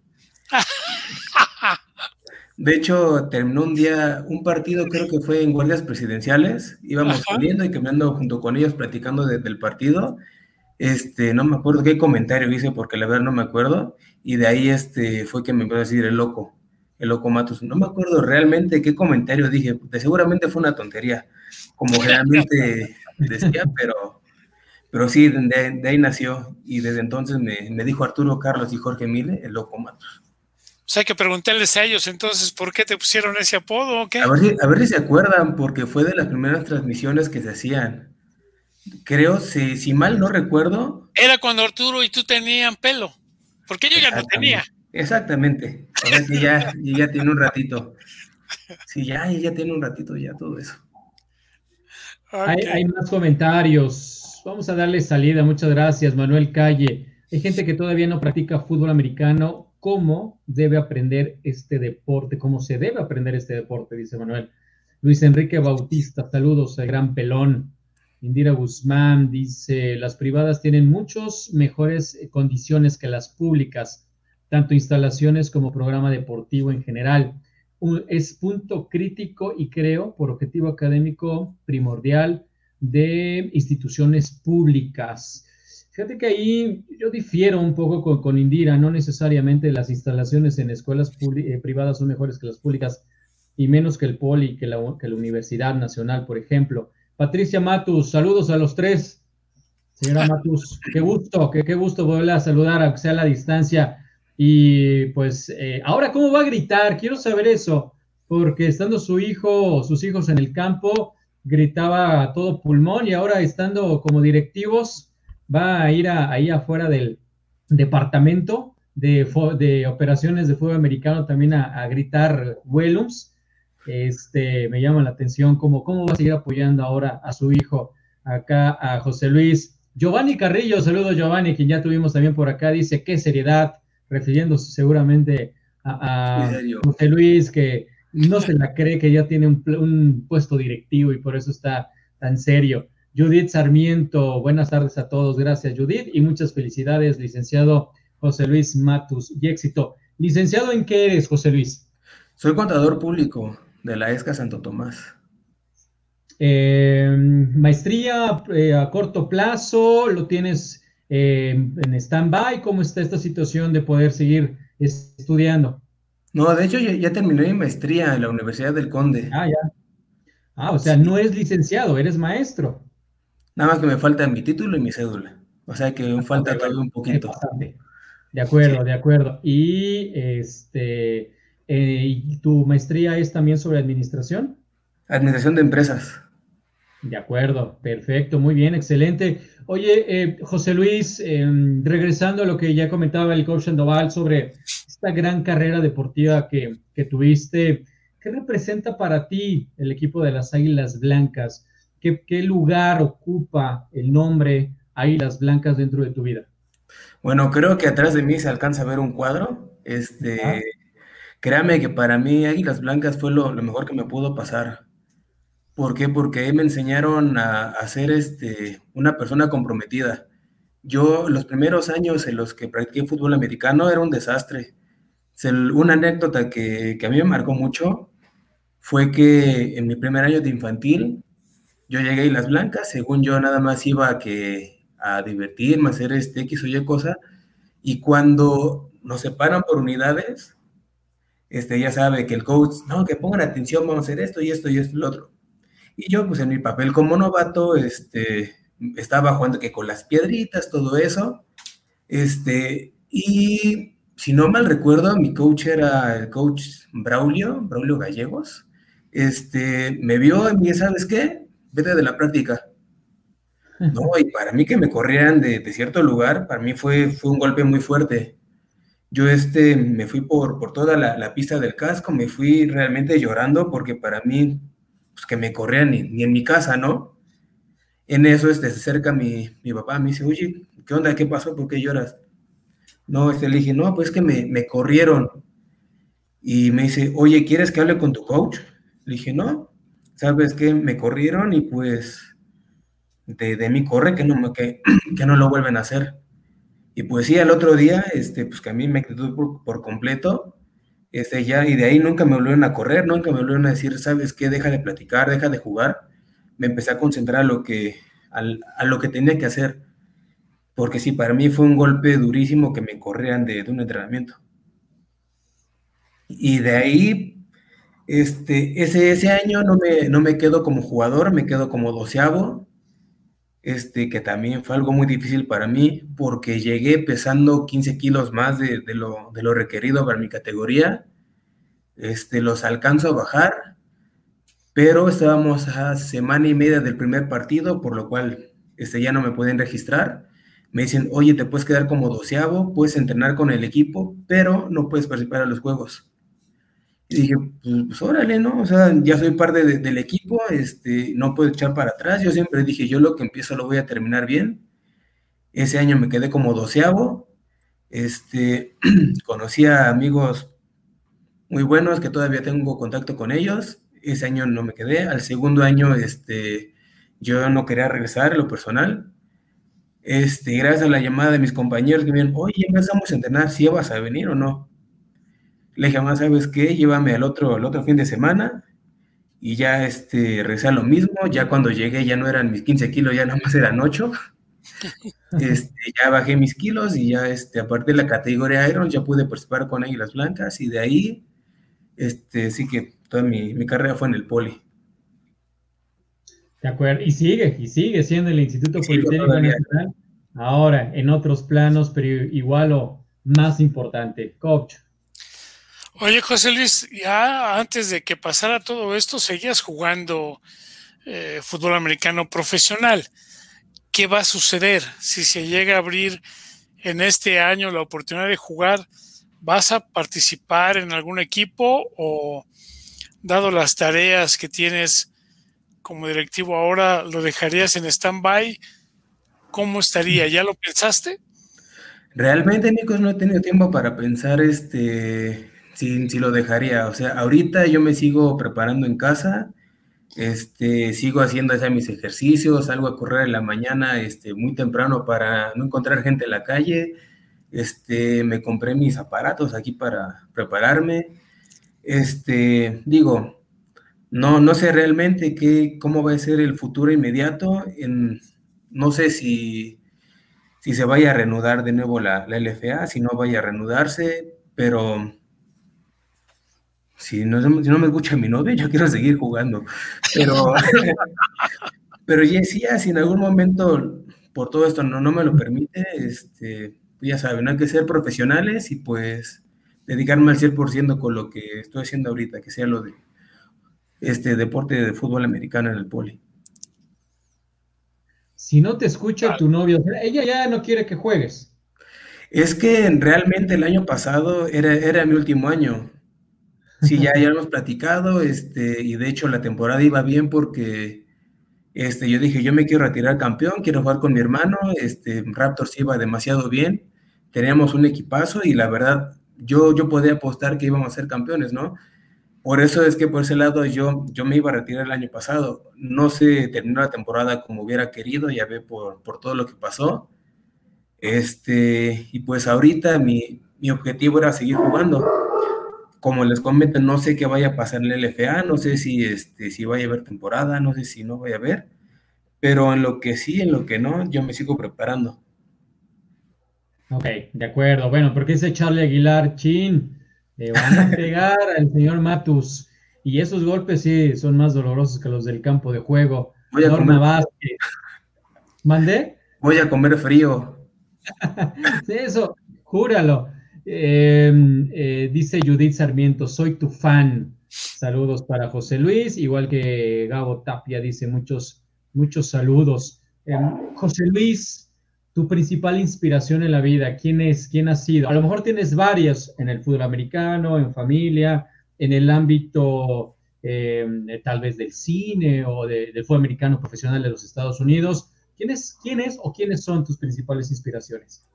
De hecho, terminó un día, un partido, creo que fue en guardias presidenciales, íbamos saliendo y caminando junto con ellos platicando desde el partido. Este, no me acuerdo qué comentario hice porque la verdad no me acuerdo. Y de ahí este, fue que me empezó a decir el loco, el loco Matos. No me acuerdo realmente qué comentario dije, de seguramente fue una tontería, como realmente decía, pero, pero sí, de, ahí nació. Y desde entonces me, me dijo Arturo Carlos y Jorge Mile, el loco Matos. O sea, hay que preguntarles a ellos entonces por qué te pusieron ese apodo o qué. A ver, si, a ver si se acuerdan, porque fue de las primeras transmisiones que se hacían. Creo, si, si mal no recuerdo. Era cuando Arturo y tú tenían pelo, porque yo ya no tenía. Exactamente. A ver si ya, ya tiene un ratito. Sí, ya, ya tiene un ratito ya todo eso. Hay, hay, más comentarios. Vamos a darle salida. Muchas gracias, Manuel Calle. Hay gente que todavía no practica fútbol americano cómo debe aprender este deporte, cómo se debe aprender este deporte, dice Manuel. Luis Enrique Bautista, saludos al gran pelón. Indira Guzmán dice, las privadas tienen muchas mejores condiciones que las públicas, tanto instalaciones como programa deportivo en general. es punto crítico y creo por objetivo académico primordial de instituciones públicas. Fíjate que ahí yo difiero un poco con, Indira, no necesariamente las instalaciones en escuelas eh, privadas son mejores que las públicas y menos que el Poli, que la, que la Universidad Nacional, por ejemplo. Patricia Matus, saludos a los tres. Señora Matus, qué gusto, qué, qué gusto volverla a saludar, aunque sea a la distancia. Y pues, eh, ahora, ¿cómo va a gritar? Quiero saber eso, porque estando su hijo sus hijos en el campo, gritaba todo pulmón y ahora estando como directivos, va a ir ahí afuera del departamento de, de, operaciones de fútbol americano también a, gritar Wellums. Este, me llama la atención cómo, cómo va a seguir apoyando ahora a su hijo, acá a José Luis. Giovanni Carrillo, saludo Giovanni, quien ya tuvimos también por acá, dice, qué seriedad, refiriéndose seguramente a, José Luis, que no se la cree que ya tiene un, un puesto directivo y por eso está tan serio. Judith Sarmiento, buenas tardes a todos. Gracias, Judith, y muchas felicidades, licenciado José Luis Matus, y éxito. Licenciado, ¿en qué eres, José Luis? Soy contador público de la ESCA Santo Tomás. Eh, maestría eh, a corto plazo, ¿lo tienes eh, en stand-by? ¿Cómo está esta situación de poder seguir estudiando? No, de hecho ya, ya, terminé mi maestría en la Universidad del Conde. Ah, ya. Ah, o sea, no es licenciado, eres maestro. Nada más que me falta mi título y mi cédula. O sea que me falta todavía un poquito. De acuerdo, de acuerdo. Y este, eh, ¿tu maestría es también sobre administración? Administración de empresas. De acuerdo, perfecto, muy bien, excelente. Oye, eh, José Luis, em, regresando a lo que ya comentaba el coach Sandoval sobre esta gran carrera deportiva que, tuviste, ¿qué representa para ti el equipo de las Águilas Blancas? ¿Qué, ¿Qué, lugar ocupa el nombre Águilas Blancas dentro de tu vida? Bueno, creo que atrás de mí se alcanza a ver un cuadro. Este, créame que para mí Águilas Blancas fue lo, lo mejor que me pudo pasar ¿Por qué? Porque me enseñaron a, ser este, una persona comprometida. Yo, los primeros años en los que practiqué fútbol americano era un desastre. Una anécdota que, a mí me marcó mucho fue que en mi primer año de infantil, yo llegué a las Blancas, según yo nada más iba a, que, a divertirme, a hacer este X o Y cosa, y cuando nos separan por unidades, este, ya sabe que el coach, no, que pongan atención, vamos a hacer esto y esto y esto y lo otro. Y yo, pues en mi papel como novato, este, estaba jugando que con las piedritas, todo eso. Este, y si no mal recuerdo, mi coach era el coach Braulio, Braulio Gallegos. Este, me vio y me ¿sabes qué? Vete de la práctica. No, y para mí que me corrieran de, de, cierto lugar, para mí fue, fue un golpe muy fuerte. Yo este, me fui por, por toda la, pista del casco, me fui realmente llorando porque para mí pues, que me corrían ni, en mi casa, ¿no? En eso este, se acerca mi, mi papá, me dice, oye, ¿qué onda? ¿Qué pasó? ¿Por qué lloras? No, este, le dije, no, pues que me, me corrieron. Y me dice, oye, ¿quieres que hable con tu coach? Le dije, no, ¿sabes qué? Me corrieron y pues de, de mí corre que no, que, que no lo vuelven a hacer. Y pues sí, al otro día, este, pues que a mí me quedó por, por completo este, ya, y de ahí nunca me volvieron a correr, nunca me volvieron a decir, ¿sabes qué? Deja de platicar, deja de jugar. Me empecé a concentrar a lo que, a lo que tenía que hacer. Porque sí, para mí fue un golpe durísimo que me corrieran de, un entrenamiento. Y de ahí, este, ese, ese año no me, no me quedo como jugador, me quedo como doceavo, este, que también fue algo muy difícil para mí porque llegué pesando 15 kilos más de, lo, de lo, requerido para mi categoría. Este, los alcanzo a bajar, pero estábamos a semana y media del primer partido, por lo cual este, ya no me pueden registrar. Me dicen, oye, te puedes quedar como doceavo, puedes entrenar con el equipo, pero no puedes participar en los juegos. Y dije, pues, pues, órale, ¿no? O sea, ya soy parte del equipo, este, no puedo echar para atrás. Yo siempre dije, yo lo que empiezo lo voy a terminar bien. Ese año me quedé como doceavo. Este, conocí a amigos muy buenos que todavía tengo contacto con ellos. Ese año no me quedé. Al segundo año, este, yo no quería regresar, lo personal. Este, gracias a la llamada de mis compañeros que me dijeron, oye, empezamos a entrenar, si vas a venir o no. Le dije, más, ¿sabes qué? Llévame al otro, al otro fin de semana y ya este, regresé lo mismo. Ya cuando llegué ya no eran mis 15 kilos, ya nada más eran 8. Este, ya bajé mis kilos y ya este, a partir de la categoría Iron ya pude participar con Águilas Blancas y de ahí este, sí que toda mi, mi carrera fue en el poli. De acuerdo, y sigue, y sigue siendo el Instituto Politécnico Nacional, ahora en otros planos, pero igual o más importante. Coach, Oye, José Luis, ya antes de que pasara todo esto, seguías jugando eh, fútbol americano profesional. ¿Qué va a suceder si se llega a abrir en este año la oportunidad de jugar? ¿Vas a participar en algún equipo o, dado las tareas que tienes como directivo ahora, lo dejarías en stand-by? ¿Cómo estaría? ¿Ya lo pensaste? Realmente, Nicos, no he tenido tiempo para pensar este Sí, sí lo dejaría. O sea, ahorita yo me sigo preparando en casa, este, sigo haciendo ya mis ejercicios, salgo a correr en la mañana, este, muy temprano para no encontrar gente en la calle. Este, me compré mis aparatos aquí para prepararme. Este, digo, no, no sé realmente qué, cómo va a ser el futuro inmediato. En, no sé si, si se vaya a reanudar de nuevo la, la LFA, si no vaya a reanudarse, pero si no, si no me escucha mi novia, yo quiero seguir jugando. Pero, pero ya, si, si en algún momento por todo esto no, no me lo permite, este, ya saben, hay que ser profesionales y pues dedicarme al 100% con lo que estoy haciendo ahorita, que sea lo de este deporte de fútbol americano en el poli. si no te escucha tu novio, ella ya no quiere que juegues. Es que realmente el año pasado era, era mi último año. Sí, ya, ya hemos platicado, este, y de hecho la temporada iba bien porque este, yo dije, yo me quiero retirar campeón, quiero jugar con mi hermano, este, Raptors iba demasiado bien, teníamos un equipazo y la verdad, yo, yo podía apostar que íbamos a ser campeones, ¿no? Por eso es que por ese lado yo, yo me iba a retirar el año pasado. No se terminó la temporada como hubiera querido, ya ve por, por todo lo que pasó. Este, y pues ahorita mi, mi objetivo era seguir jugando como les comento, no sé qué vaya a pasar en el LFA, no sé si, este, si vaya a haber temporada, no sé si no vaya a haber, pero en lo que sí, en lo que no, yo me sigo preparando. Ok, de acuerdo. Bueno, porque ese Charlie Aguilar, chin, le van a pegar al señor Matus. Y esos golpes sí son más dolorosos que los del campo de juego. Voy a comer. ¿Mandé? Voy a comer frío. sí, eso, júralo. Em, eh, dice Judith Sarmiento, soy tu fan. Saludos para José Luis, igual que Gabo Tapia dice muchos, muchos saludos. Em, José Luis, tu principal inspiración en la vida, ¿quién es? ¿Quién ha sido? A lo mejor tienes varias en el fútbol americano, en familia, en el ámbito em, tal vez del cine o del fútbol americano profesional de los Estados Unidos. ¿Quién es, ¿Quién es o quiénes son tus principales inspiraciones?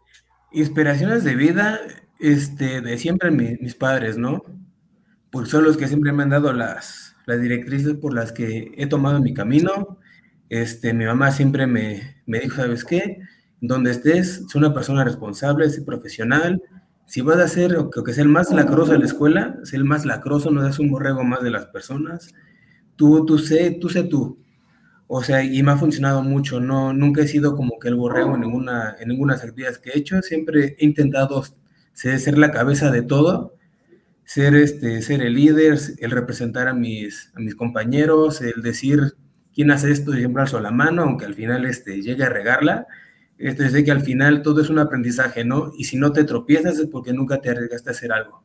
Inspiraciones de vida, este, de siempre mis padres, ¿no? Pues son los que siempre me han dado las, las directrices por las que he tomado mi camino. Este, mi mamá siempre me, me dijo, ¿sabes qué? Donde estés, sé una persona responsable, sé profesional. Si vas a hacer lo que sea el más lacroso de la escuela, sé el más lacroso, no das un borrego más de las personas. Tú, tú sé, tú sé tú. O sea, y me ha funcionado mucho. No, nunca he sido como que el borrego en ninguna, en ninguna actividades que he hecho. Siempre he intentado ser la cabeza de todo, ser, este, ser el líder, el representar a mis, a mis compañeros, el decir quién hace esto y siempre alzo la mano, aunque al final este, llegue a regarla. Este, sé que al final todo es un aprendizaje, ¿no? Y si no te tropiezas es porque nunca te arriesgaste a hacer algo.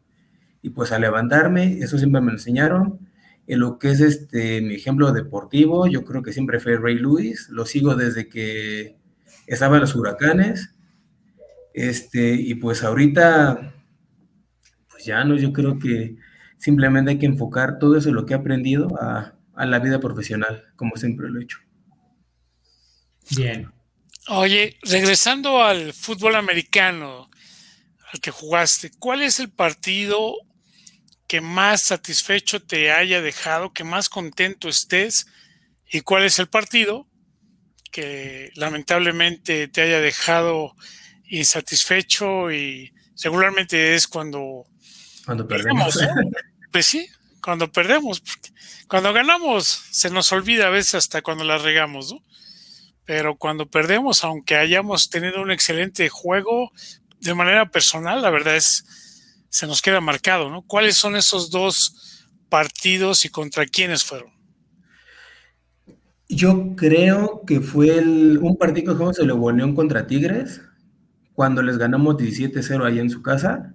Y pues a levantarme, eso siempre me enseñaron. En lo que es este, mi ejemplo deportivo, yo creo que siempre fue Ray Lewis, lo sigo desde que estaba en los huracanes, este, y pues ahorita, pues ya no, yo creo que simplemente hay que enfocar todo eso, lo que he aprendido, a, a la vida profesional, como siempre lo he hecho. Bien. Oye, regresando al fútbol americano al que jugaste, ¿cuál es el partido que más satisfecho te haya dejado, que más contento estés? ¿Y cuál es el partido que lamentablemente te haya dejado insatisfecho y regularmente es cuando, cuando perdemos. Pues sí, cuando perdemos. Cuando ganamos se nos olvida a veces hasta cuando la regamos, ¿no? Pero cuando perdemos, aunque hayamos tenido un excelente juego, de manera personal, la verdad es, se nos queda marcado, ¿no? ¿Cuáles son esos dos partidos y contra quiénes fueron? Yo creo que fue el, un partido que jugamos el León contra Tigres, cuando les ganamos 17-0 ahí en su casa,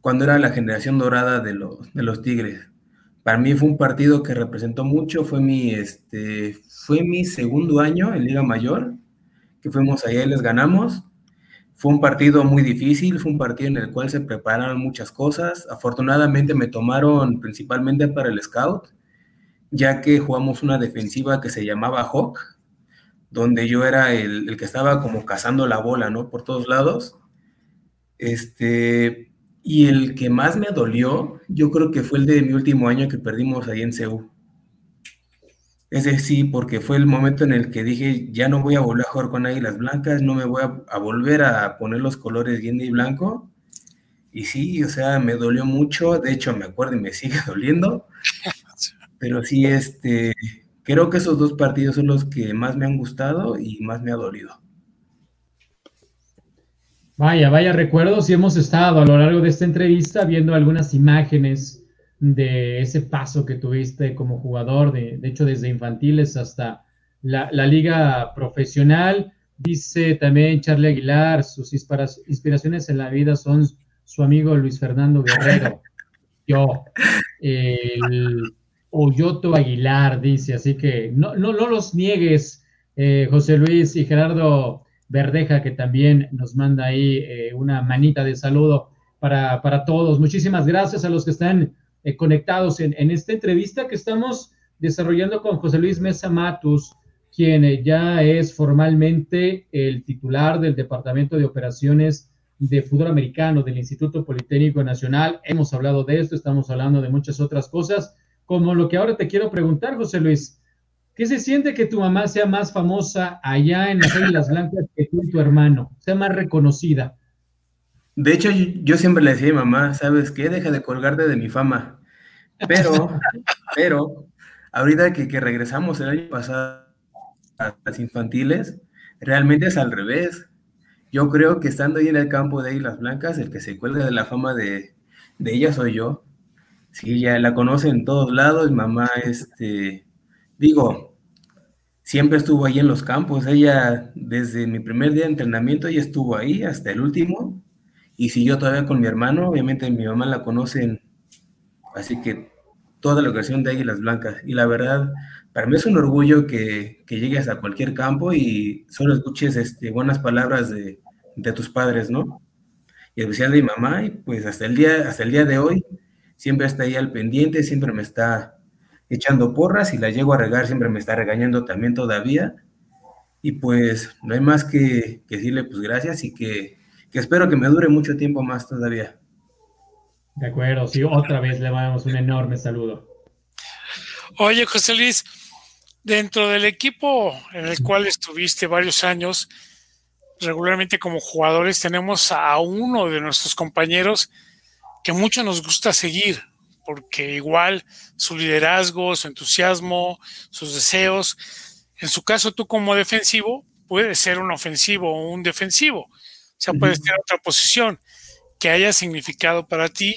cuando era la generación dorada de los, de los Tigres. Para mí fue un partido que representó mucho, fue mi, este, fue mi segundo año en Liga Mayor, que fuimos allá y les ganamos. Fue un partido muy difícil, fue un partido en el cual se prepararon muchas cosas. Afortunadamente me tomaron principalmente para el scout, ya que jugamos una defensiva que se llamaba Hawk, donde yo era el, que estaba como cazando la bola, ¿no? Por todos lados. Este, y el que más me dolió, yo creo que fue el de mi último año que perdimos ahí en CEU. Ese sí, porque fue el momento en el que dije, ya no voy a volver a jugar con Águilas Blancas, no me voy a, volver a poner los colores guinda y blanco. Y sí, o sea, me dolió mucho, de hecho me acuerdo y me sigue doliendo. Pero sí, este, Creo que esos dos partidos son los que más me han gustado y más me ha dolido. Vaya, vaya recuerdos y hemos estado a lo largo de esta entrevista viendo algunas imágenes de ese paso que tuviste como jugador, de, hecho desde infantiles hasta la, liga profesional. Dice también Charlie Aguilar, sus inspiraciones en la vida son su amigo Luis Fernando Guerrero, yo, el Oyoto Aguilar, dice, así que no, no, no los niegues, eh, José Luis y Gerardo Verdeja, que también nos manda ahí eh, una manita de saludo para, todos. Muchísimas gracias a los que están eh, conectados en, en, esta entrevista que estamos desarrollando con José Luis Mesa Matus, quien ya es formalmente el titular del Departamento de Operaciones de Fútbol Americano del Instituto Politécnico Nacional. Hemos hablado de esto, estamos hablando de muchas otras cosas, como lo que ahora te quiero preguntar, José Luis. ¿Qué se siente que tu mamá sea más famosa allá en las Águilas Blancas que tú y tu hermano? Sea más reconocida. De hecho, yo siempre le decía a mi mamá, ¿sabes qué? Deja de colgarte de mi fama. Pero, pero, ahorita que, que regresamos el año pasado a las infantiles, realmente es al revés. Yo creo que estando ahí en el campo de Águilas Blancas, el que se cuelga de la fama de, de ella soy yo. Sí, ya la conocen en todos lados. Mamá, este, digo, siempre estuvo ahí en los campos. Ella, desde mi primer día de entrenamiento, ella estuvo ahí hasta el último y siguió todavía con mi hermano. Obviamente mi mamá la conocen, así que toda la ocasión de Águilas Blancas. Y la verdad, para mí es un orgullo que, llegues a cualquier campo y solo escuches este, buenas palabras de, de tus padres, ¿no? Y especial de mi mamá, y pues hasta el día, hasta el día de hoy, siempre está ahí al pendiente, siempre me está echando porras y la llego a regar, siempre me está regañando también todavía. Y pues no hay más que, decirle pues gracias y que, espero que me dure mucho tiempo más todavía. De acuerdo, sí, otra vez le mandamos un enorme saludo. Oye, José Luis, dentro del equipo en el cual estuviste varios años, regularmente como jugadores tenemos a uno de nuestros compañeros que mucho nos gusta seguir, porque igual su liderazgo, su entusiasmo, sus deseos, en su caso tú como defensivo, puede ser un ofensivo o un defensivo, o sea, puede ser otra posición que haya significado para ti.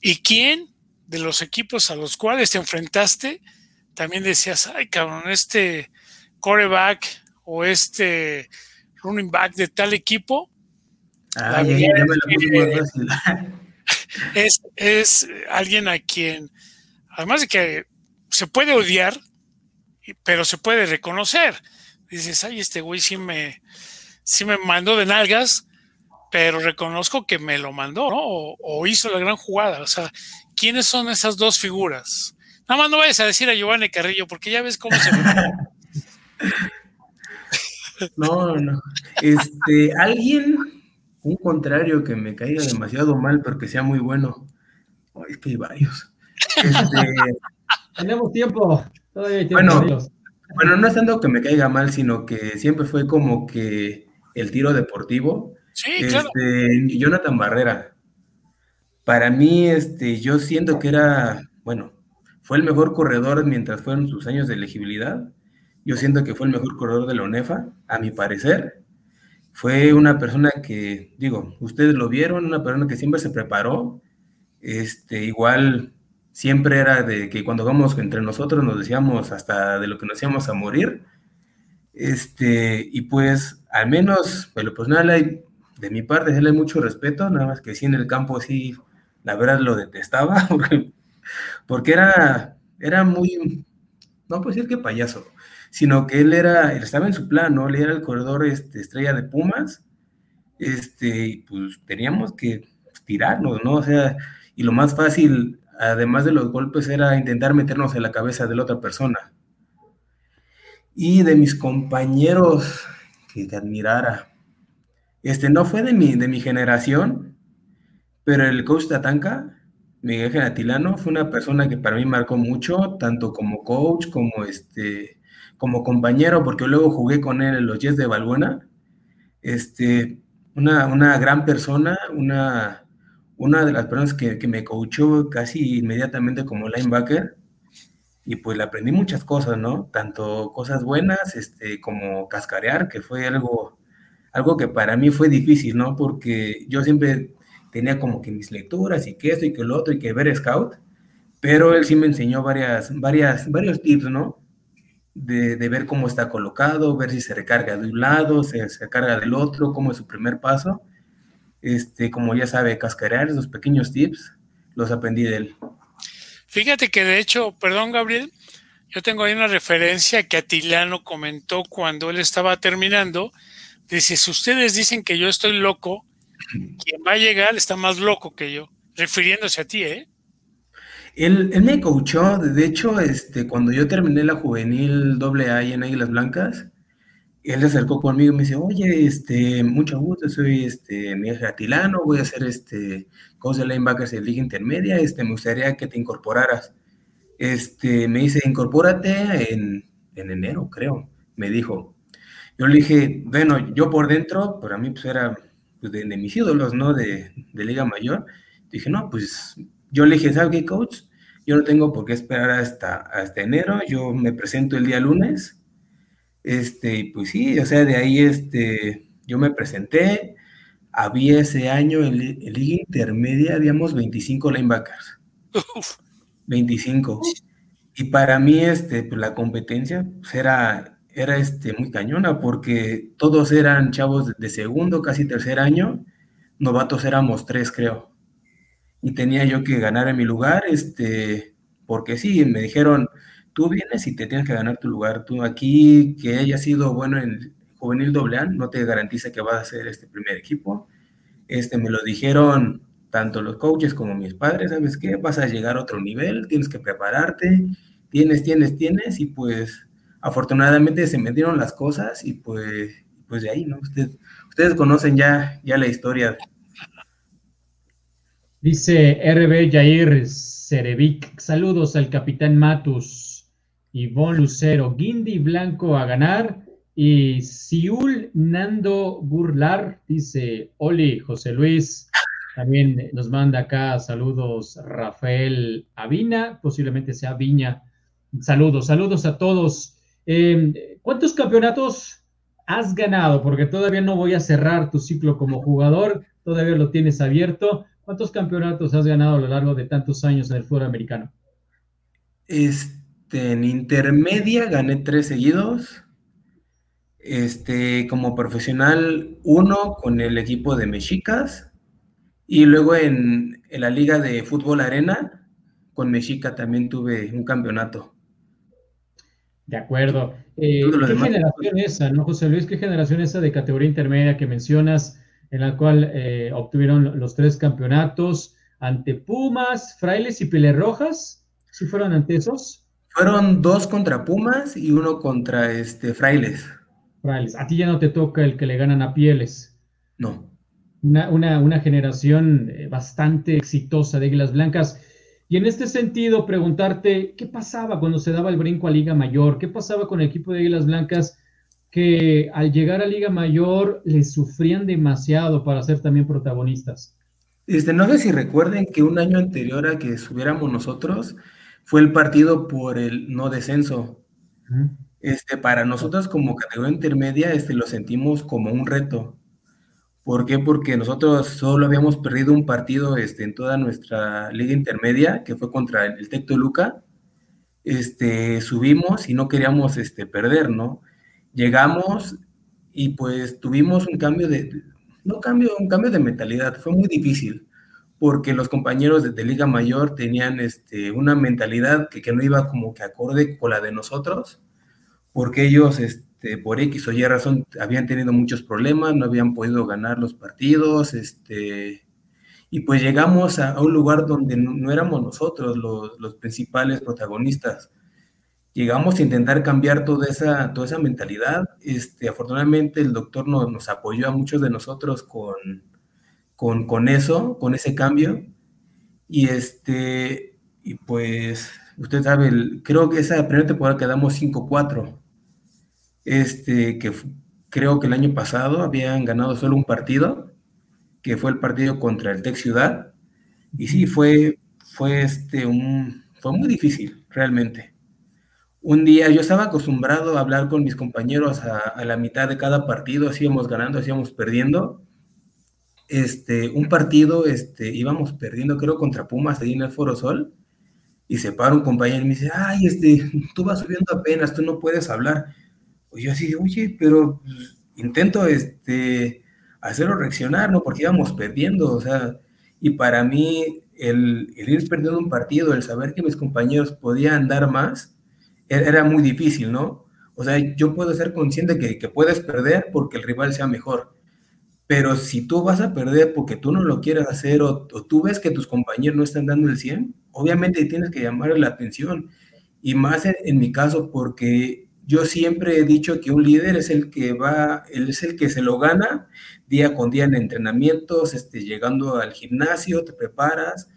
¿Y quién de los equipos a los cuales te enfrentaste también decías, ay cabrón, este coreback o este running back de tal equipo? Ah, ya, ya me lo es, es alguien a quien, además de que se puede odiar, pero se puede reconocer. Dices, ay, este güey sí me, sí me mandó de nalgas, pero reconozco que me lo mandó, ¿no? O, hizo la gran jugada. O sea, ¿quiénes son esas dos figuras? Nada más no vayas a decir a Giovanni Carrillo, porque ya ves cómo se No, no. Este, alguien un contrario que me caiga demasiado mal, pero que sea muy bueno. Ay, que hay varios. Este, Tenemos tiempo. bueno, bueno, no es tanto que me caiga mal, sino que siempre fue como que el tiro deportivo. Sí, claro. Este, Jonathan Barrera. Para mí, este, yo siento que era, bueno, fue el mejor corredor mientras fueron sus años de elegibilidad. Yo siento que fue el mejor corredor de la ONEFA, a mi parecer. Fue una persona que, digo, ustedes lo vieron, una persona que siempre se preparó, este, igual siempre era de que cuando vamos entre nosotros nos decíamos hasta de lo que nos íbamos a morir, este, y pues al menos, pero pues nada, de mi parte, hay mucho respeto, nada más que sí en el campo sí, la verdad lo detestaba, porque, porque era, era muy, no puedo decir que payaso, sino que él era, él estaba en su plan, ¿no? Él era el corredor este, estrella de Pumas, este, pues teníamos que tirarnos, ¿no? O sea, y lo más fácil, además de los golpes, era intentar meternos en la cabeza de la otra persona. Y de mis compañeros que te admirara, este, no fue de mi, de mi generación, pero el coach Tatanka, Miguel Genatilano, fue una persona que para mí marcó mucho, tanto como coach, como este, como compañero, porque luego jugué con él en los Jets de Balbuena. Este, una, una gran persona, una, una de las personas que, que, me coachó casi inmediatamente como linebacker. Y pues le aprendí muchas cosas, ¿no? Tanto cosas buenas este, como cascarear, que fue algo, algo que para mí fue difícil, ¿no? Porque yo siempre tenía como que mis lecturas y que esto y que lo otro y que ver scout, pero él sí me enseñó varias, varias, varios tips, ¿no? De, ver cómo está colocado, ver si se recarga de un lado, se, se recarga del otro, cómo es su primer paso. Este, como ya sabe, cascarear esos pequeños tips, los aprendí de él. Fíjate que de hecho, perdón Gabriel, Yo tengo ahí una referencia que Atilano comentó cuando él estaba terminando. Dice, si ustedes dicen que yo estoy loco, quien va a llegar está más loco que yo, refiriéndose a ti, ¿eh? Él, me coachó, de hecho, este, cuando yo terminé la juvenil doble A en Águilas Blancas, él se acercó conmigo y me dice, oye, este, mucho gusto, soy este, Miguel Atilano, voy a hacer este, coach de linebackers en Liga Intermedia, este, me gustaría que te incorporaras. Este, me dice, incorpórate en, en enero, creo, me dijo. Yo le dije, bueno, yo por dentro, para mí pues era pues, de, mis ídolos, ¿no? De, de, Liga Mayor. Dije, no, pues yo le dije, ¿sabes qué, coach? Yo no tengo por qué esperar hasta, hasta enero, yo me presento el día lunes. Este, pues sí, o sea, de ahí este, yo me presenté. Había ese año en, Liga Intermedia, habíamos 25 linebackers. 25. Y para mí, este, pues la competencia pues, era era este, muy cañona porque todos eran chavos de segundo, casi tercer año, novatos éramos tres, creo. Y tenía yo que ganar en mi lugar, este, porque sí, me dijeron, tú vienes y te tienes que ganar tu lugar. Tú aquí, que haya sido bueno en juvenil doble A, no te garantiza que vas a ser este primer equipo. Este, me lo dijeron tanto los coaches como mis padres, ¿sabes qué? Vas a llegar a otro nivel, tienes que prepararte, tienes, tienes, tienes, y pues afortunadamente se metieron las cosas y pues, pues de ahí, ¿no? Ustedes, ustedes conocen ya, ya la historia. Dice RB Jair Cerevic, saludos al capitán Matus, Ivonne Lucero, Guindy Blanco a ganar y Siul Nando Burlar, dice Oli José Luis. También nos manda acá saludos Rafael Avina, posiblemente sea Viña. Saludos, saludos a todos. Em, ¿Cuántos campeonatos has ganado? Porque todavía no voy a cerrar tu ciclo como jugador, todavía lo tienes abierto. ¿Cuántos campeonatos has ganado a lo largo de tantos años en el fútbol americano? Este, en intermedia gané tres seguidos. Este, como profesional, uno con el equipo de Mexicas. Y luego en, en la Liga de Fútbol Arena, con Mexica también tuve un campeonato. De acuerdo. Eh, ¿Qué generación esa, no, José Luis? ¿Qué generación esa de categoría intermedia que mencionas, en la cual eh, obtuvieron los tres campeonatos ante Pumas, Frailes y Piles Rojas? ¿Sí fueron ante esos? Fueron dos contra Pumas y uno contra este, Frailes. Frailes. A ti ya no te toca el que le ganan a Pieles. No. Una, una, una generación eh, bastante exitosa de Águilas Blancas. Y en este sentido, preguntarte, ¿qué pasaba cuando se daba el brinco a Liga Mayor? ¿Qué pasaba con el equipo de Águilas Blancas que al llegar a Liga Mayor les sufrían demasiado para ser también protagonistas? Este, no sé si recuerden que un año anterior a que subiéramos nosotros fue el partido por el no descenso. Este, para nosotros como categoría intermedia este, lo sentimos como un reto. ¿Por qué? Porque nosotros solo habíamos perdido un partido este, en toda nuestra liga intermedia, que fue contra el, Tecto Luca. Este, subimos y no queríamos este, perder, ¿no? Llegamos y pues tuvimos un cambio de, no cambio, un cambio de mentalidad, fue muy difícil, porque los compañeros de, Liga Mayor tenían este, una mentalidad que, que, no iba como que acorde con la de nosotros, porque ellos, este, por X o Y razón habían tenido muchos problemas, no habían podido ganar los partidos, este, y pues llegamos a, un lugar donde no, éramos nosotros los, principales protagonistas. Llegamos a intentar cambiar toda esa, toda esa mentalidad. Este, afortunadamente el doctor nos, nos apoyó a muchos de nosotros con, con, con, eso, con ese cambio. Y, este, y pues, usted sabe, creo que esa primera temporada quedamos 5-4 este, que creo que el año pasado habían ganado solo un partido, que fue el partido contra el Tec Ciudad, y sí, fue, fue, este, un, fue muy difícil, realmente. Un día yo estaba acostumbrado a hablar con mis compañeros a, la mitad de cada partido, así íbamos ganando, así íbamos perdiendo. Este, un partido, este, íbamos perdiendo, creo, contra Pumas ahí en el Foro Sol, y se para un compañero y me dice, ay, este, tú vas subiendo apenas, tú no puedes hablar. Pues yo así, oye, pero pues, intento este, hacerlo reaccionar, ¿no? Porque íbamos perdiendo, o sea, y para mí el, ir perdiendo un partido, el saber que mis compañeros podían dar más, era muy difícil, ¿no? O sea, yo puedo ser consciente que, que puedes perder porque el rival sea mejor, pero si tú vas a perder porque tú no lo quieres hacer o, tú ves que tus compañeros no están dando el 100, obviamente tienes que llamar la atención. Y más en, mi caso porque yo siempre he dicho que un líder es el que va, él es el que se lo gana día con día en entrenamientos, este, llegando al gimnasio, te preparas.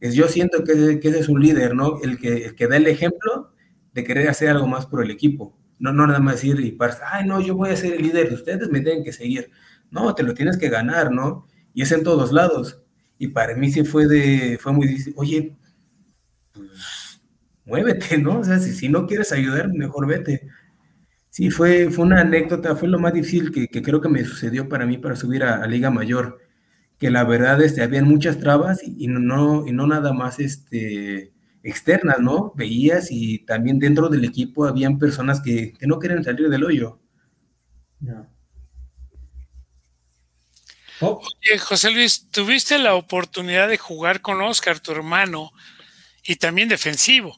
Es, yo siento que, que, ese es un líder, ¿no? El que, el que da el ejemplo de querer hacer algo más por el equipo. No, no nada más decir y parece, ay, no, yo voy a ser el líder, ustedes me tienen que seguir. No, te lo tienes que ganar, ¿no? Y es en todos lados. Y para mí sí fue de, fue muy difícil, oye, pues muévete, ¿no? O sea, si, no quieres ayudar, mejor vete. Sí, fue, fue una anécdota, fue lo más difícil que, creo que me sucedió para mí para subir a, Liga Mayor, que la verdad, este, habían muchas trabas y, no, y no nada más, este, externas, ¿no? Veías y también dentro del equipo habían personas que, no querían salir del hoyo. Oye, José Luis, tuviste la oportunidad de jugar con Oscar, tu hermano, y también defensivo,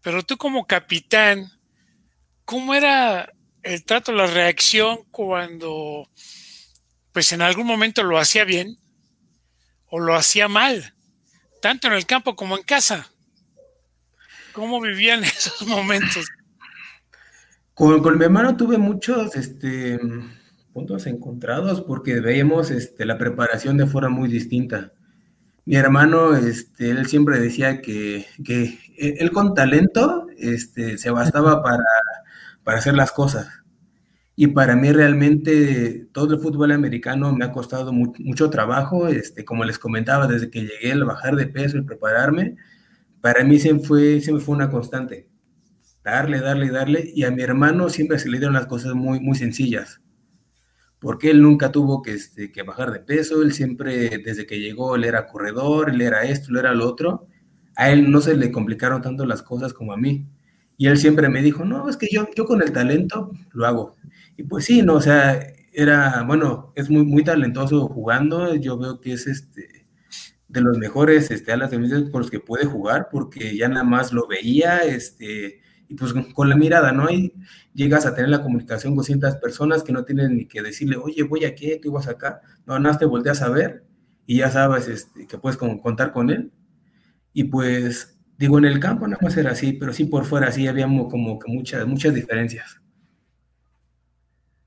pero tú como capitán, ¿cómo era el trato, la reacción cuando, pues en algún momento lo hacía bien o lo hacía mal, tanto en el campo como en casa? ¿Cómo vivían esos momentos? Con, con mi hermano tuve muchos, este, puntos encontrados porque veíamos este, la preparación de forma muy distinta. Mi hermano, este, él siempre decía que, que él con talento este, se bastaba para, para hacer las cosas. Y para mí realmente todo el fútbol americano me ha costado mucho trabajo, este, como les comentaba, desde que llegué al bajar de peso, y prepararme, para mí siempre fue, siempre fue una constante. Darle, darle, darle. Y a mi hermano siempre se le dieron las cosas muy, muy sencillas porque él nunca tuvo que, este, que bajar de peso, él siempre, desde que llegó, él era corredor, él era esto, él era lo otro, a él no se le complicaron tanto las cosas como a mí. Y él siempre me dijo, no, es que yo, yo con el talento lo hago. Y pues sí, no, o sea, era, bueno, es muy, muy talentoso jugando, yo veo que es este, de los mejores este, alas de con los que puede jugar, porque ya nada más lo veía, este, y pues con la mirada, ¿no? Y llegas a tener la comunicación con ciertas personas que no tienen ni que decirle, oye, voy a qué, tú vas acá, no, nada, te volteas a ver y ya sabes este, que puedes contar con él. Y pues, digo, en el campo nada más era así, pero sí por fuera sí había como que muchas, muchas diferencias.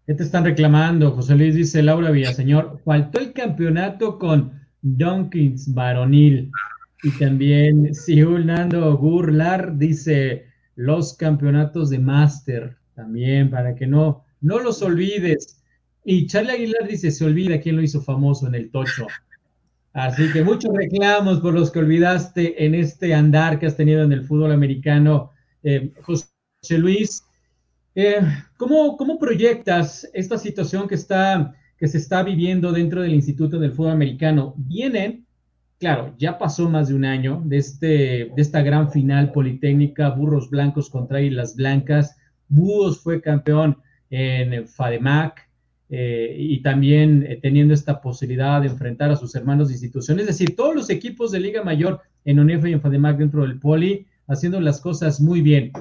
¿Qué te están reclamando? José Luis dice Laura Villaseñor, faltó el campeonato con Donkins varonil. Y también Siul Nando Gurlar dice, los campeonatos de máster también, para que no, no los olvides. Y Charlie Aguilar dice, se olvida quién lo hizo famoso en el tocho. Así que muchos reclamos por los que olvidaste en este andar que has tenido en el fútbol americano. Eh, José Luis, eh, ¿cómo, ¿cómo, proyectas esta situación que, está, que se está viviendo dentro del Instituto del Fútbol Americano? Vienen claro, ya pasó más de un año de, este, de esta gran final politécnica, Burros Blancos contra Islas Blancas. Búhos fue campeón en FADEMAC eh, y también eh, teniendo esta posibilidad de enfrentar a sus hermanos de institución. Es decir, todos los equipos de Liga Mayor en ONEFA y en FADEMAC dentro del Poli haciendo las cosas muy bien.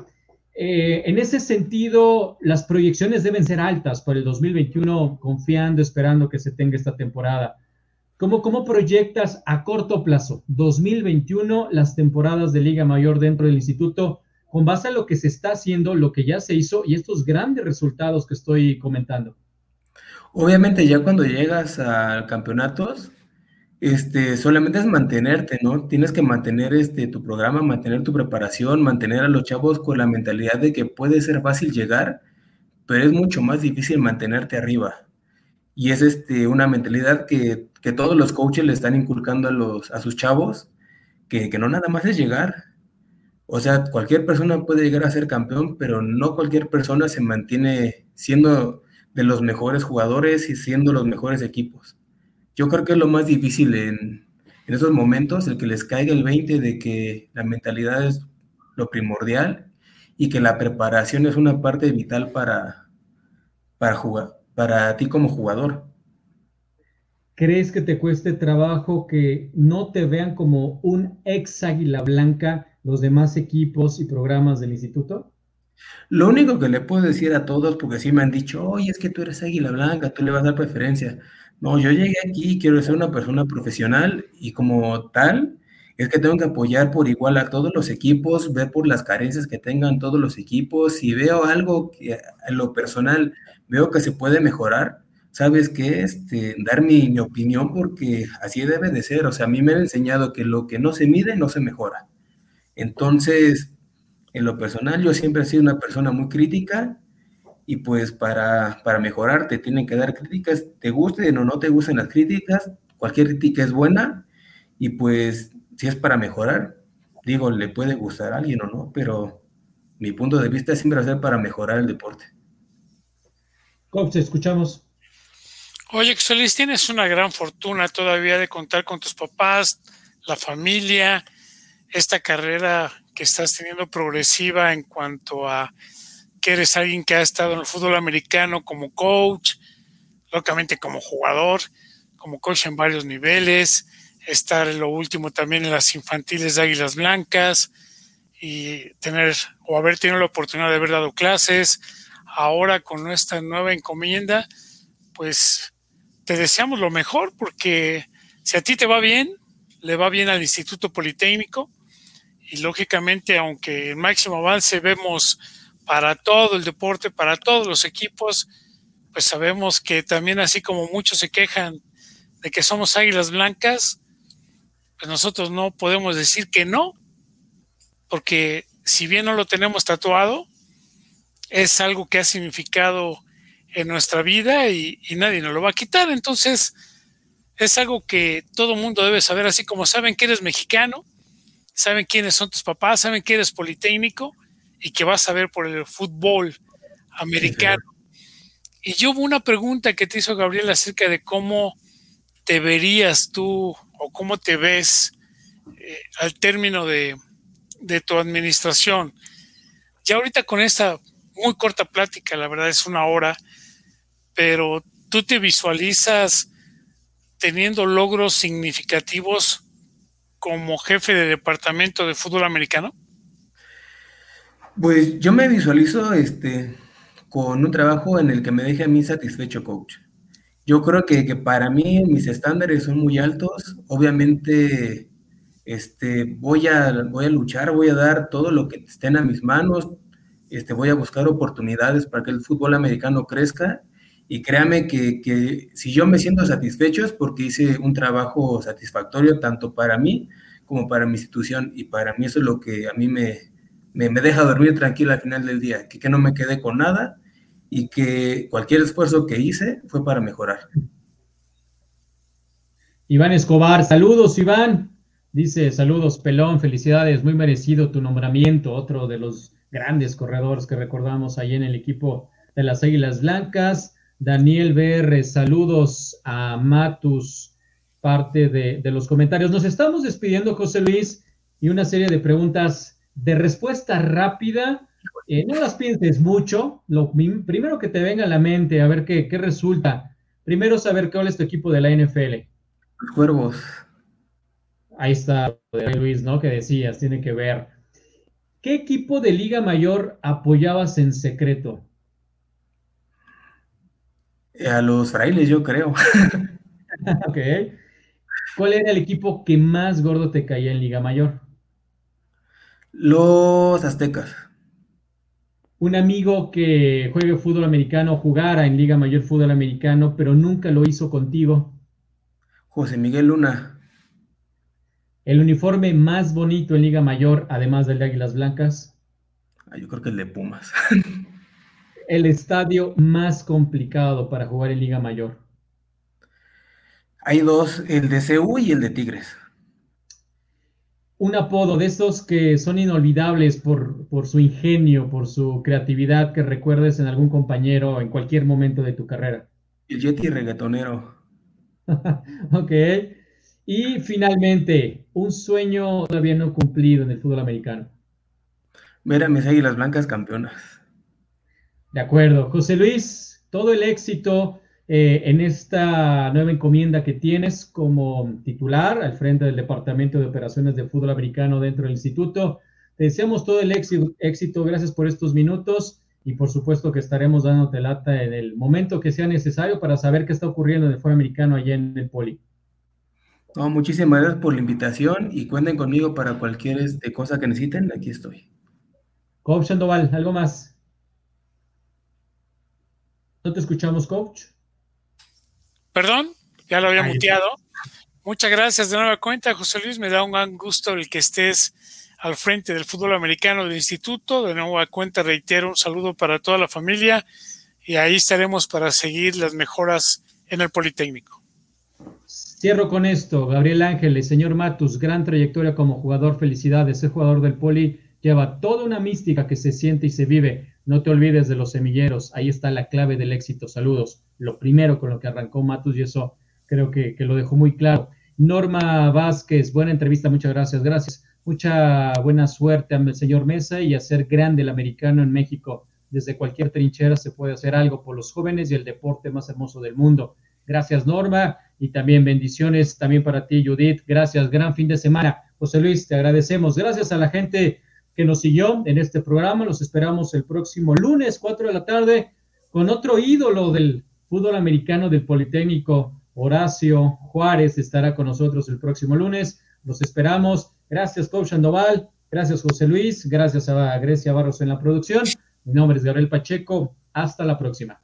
Eh, en ese sentido, las proyecciones deben ser altas para el 2021, confiando, esperando que se tenga esta temporada. ¿Cómo, ¿Cómo proyectas a corto plazo, 2021, las temporadas de Liga Mayor dentro del instituto, con base a lo que se está haciendo, lo que ya se hizo y estos grandes resultados que estoy comentando? Obviamente ya cuando llegas a campeonatos, este, solamente es mantenerte, ¿no? Tienes que mantener este, tu programa, mantener tu preparación, mantener a los chavos con la mentalidad de que puede ser fácil llegar, pero es mucho más difícil mantenerte arriba. Y es este, una mentalidad que, todos los coaches le están inculcando a, los, a sus chavos, que, no nada más es llegar. O sea, cualquier persona puede llegar a ser campeón, pero no cualquier persona se mantiene siendo de los mejores jugadores y siendo los mejores equipos. Yo creo que es lo más difícil en, en esos momentos, el que les caiga el 20 de que la mentalidad es lo primordial y que la preparación es una parte vital para, para jugar, para ti como jugador. ¿Crees que te cueste trabajo que no te vean como un ex águila blanca los demás equipos y programas del instituto? Lo único que le puedo decir a todos, porque sí me han dicho, oye, es que tú eres águila blanca, tú le vas a dar preferencia. No, yo llegué aquí, quiero ser una persona profesional y como tal, es que tengo que apoyar por igual a todos los equipos, ver por las carencias que tengan todos los equipos. Si veo algo que en lo personal veo que se puede mejorar, ¿sabes qué? Este, dar mi, mi opinión porque así debe de ser. O sea, a mí me han enseñado que lo que no se mide no se mejora. Entonces, en lo personal, yo siempre he sido una persona muy crítica y pues para, para mejorar te tienen que dar críticas, te gusten o no te gusten las críticas, cualquier crítica es buena y pues si es para mejorar, digo, le puede gustar a alguien o no, pero mi punto de vista siempre va a ser para mejorar el deporte. Coach, escuchamos. Oye, Xelis, tienes una gran fortuna todavía de contar con tus papás, la familia, esta carrera que estás teniendo progresiva en cuanto a que eres alguien que ha estado en el fútbol americano como coach, lógicamente como jugador, como coach en varios niveles, estar en lo último también en las infantiles de Águilas Blancas y tener o haber tenido la oportunidad de haber dado clases. Ahora con esta nueva encomienda, pues te deseamos lo mejor porque si a ti te va bien, le va bien al Instituto Politécnico y lógicamente, aunque en máximo avance vemos para todo el deporte, para todos los equipos, pues sabemos que también así como muchos se quejan de que somos águilas blancas, pues nosotros no podemos decir que no, porque si bien no lo tenemos tatuado, es algo que ha significado en nuestra vida y, y nadie nos lo va a quitar. Entonces, es algo que todo mundo debe saber, así como saben que eres mexicano, saben quiénes son tus papás, saben que eres politécnico y que vas a ver por el fútbol americano. Y yo hubo una pregunta que te hizo Gabriel acerca de cómo te verías tú o cómo te ves eh, al término de, de tu administración. Ya ahorita con esta muy corta plática, la verdad es una hora, pero tú te visualizas teniendo logros significativos como jefe de departamento de fútbol americano? Pues yo me visualizo este, con un trabajo en el que me deje a mí satisfecho, coach. Yo creo que, que para mí mis estándares son muy altos. Obviamente este, voy, a, voy a luchar, voy a dar todo lo que estén a mis manos. Este, voy a buscar oportunidades para que el fútbol americano crezca. Y créame que, que, si yo me siento satisfecho es porque hice un trabajo satisfactorio tanto para mí como para mi institución. Y para mí eso es lo que a mí me, me, me deja dormir tranquila al final del día, que, que no me quedé con nada y que cualquier esfuerzo que hice fue para mejorar. Iván Escobar, saludos Iván. Dice, saludos Pelón, felicidades, muy merecido tu nombramiento, otro de los grandes corredores que recordamos ahí en el equipo de las Águilas Blancas. Daniel BR, saludos a Matus, parte de, de, los comentarios. Nos estamos despidiendo, José Luis, y una serie de preguntas de respuesta rápida. Eh, no las pienses mucho. Lo primero que te venga a la mente, a ver qué, qué resulta. Primero, saber cuál es tu equipo de la NFL. Los cuervos. Ahí está, Luis, ¿no? Que decías, tiene que ver. ¿Qué equipo de Liga Mayor apoyabas en secreto? A los frailes, yo creo. ok. ¿Cuál era el equipo que más gordo te caía en Liga Mayor? Los aztecas. Un amigo que juegue fútbol americano, jugara en Liga Mayor fútbol americano, pero nunca lo hizo contigo. José Miguel Luna. El uniforme más bonito en Liga Mayor, además del de Águilas Blancas. Ah, yo creo que el de Pumas. el estadio más complicado para jugar en Liga Mayor. Hay dos, el de CU y el de Tigres. Un apodo de estos que son inolvidables por, por, su ingenio, por su creatividad, que recuerdes en algún compañero en cualquier momento de tu carrera. El Yeti reggaetonero. ok. Y finalmente, un sueño todavía no cumplido en el fútbol americano. Ver a mis águilas blancas campeonas. De acuerdo. José Luis, todo el éxito eh, en esta nueva encomienda que tienes como titular al frente del Departamento de Operaciones de Fútbol Americano dentro del instituto. te deseamos todo el éxito, éxito, gracias por estos minutos y por supuesto que estaremos dándote lata en el momento que sea necesario para saber qué está ocurriendo en el foro americano allá en el Poli. No, muchísimas gracias por la invitación y cuenten conmigo para cualquier este, cosa que necesiten, aquí estoy. Coach Sandoval, ¿algo más? ¿No te escuchamos, coach? Perdón, ya lo había muteado. Muchas gracias de nueva cuenta, José Luis. Me da un gran gusto el que estés al frente del fútbol americano del instituto. De nueva cuenta, reitero un saludo para toda la familia y ahí estaremos para seguir las mejoras en el Politécnico. Cierro con esto. Gabriel Ángeles, señor Matus, gran trayectoria como jugador. Felicidades. Ser jugador del Poli lleva toda una mística que se siente y se vive. No te olvides de los semilleros. Ahí está la clave del éxito. Saludos. Lo primero con lo que arrancó Matus y eso creo que, que lo dejó muy claro. Norma Vázquez, buena entrevista, muchas gracias, gracias. Mucha buena suerte al señor Mesa y hacer grande el americano en México. Desde cualquier trinchera se puede hacer algo por los jóvenes y el deporte más hermoso del mundo. Gracias, Norma, y también bendiciones también para ti, Judith. Gracias, gran fin de semana. José Luis, te agradecemos. Gracias a la gente que nos siguió en este programa. Los esperamos el próximo lunes, 4 de la tarde, con otro ídolo del fútbol americano del Politécnico, Horacio Juárez estará con nosotros el próximo lunes. Los esperamos. Gracias, Coach Sandoval. Gracias, José Luis. Gracias a Grecia Barros en la producción. Mi nombre es Gabriel Pacheco. Hasta la próxima.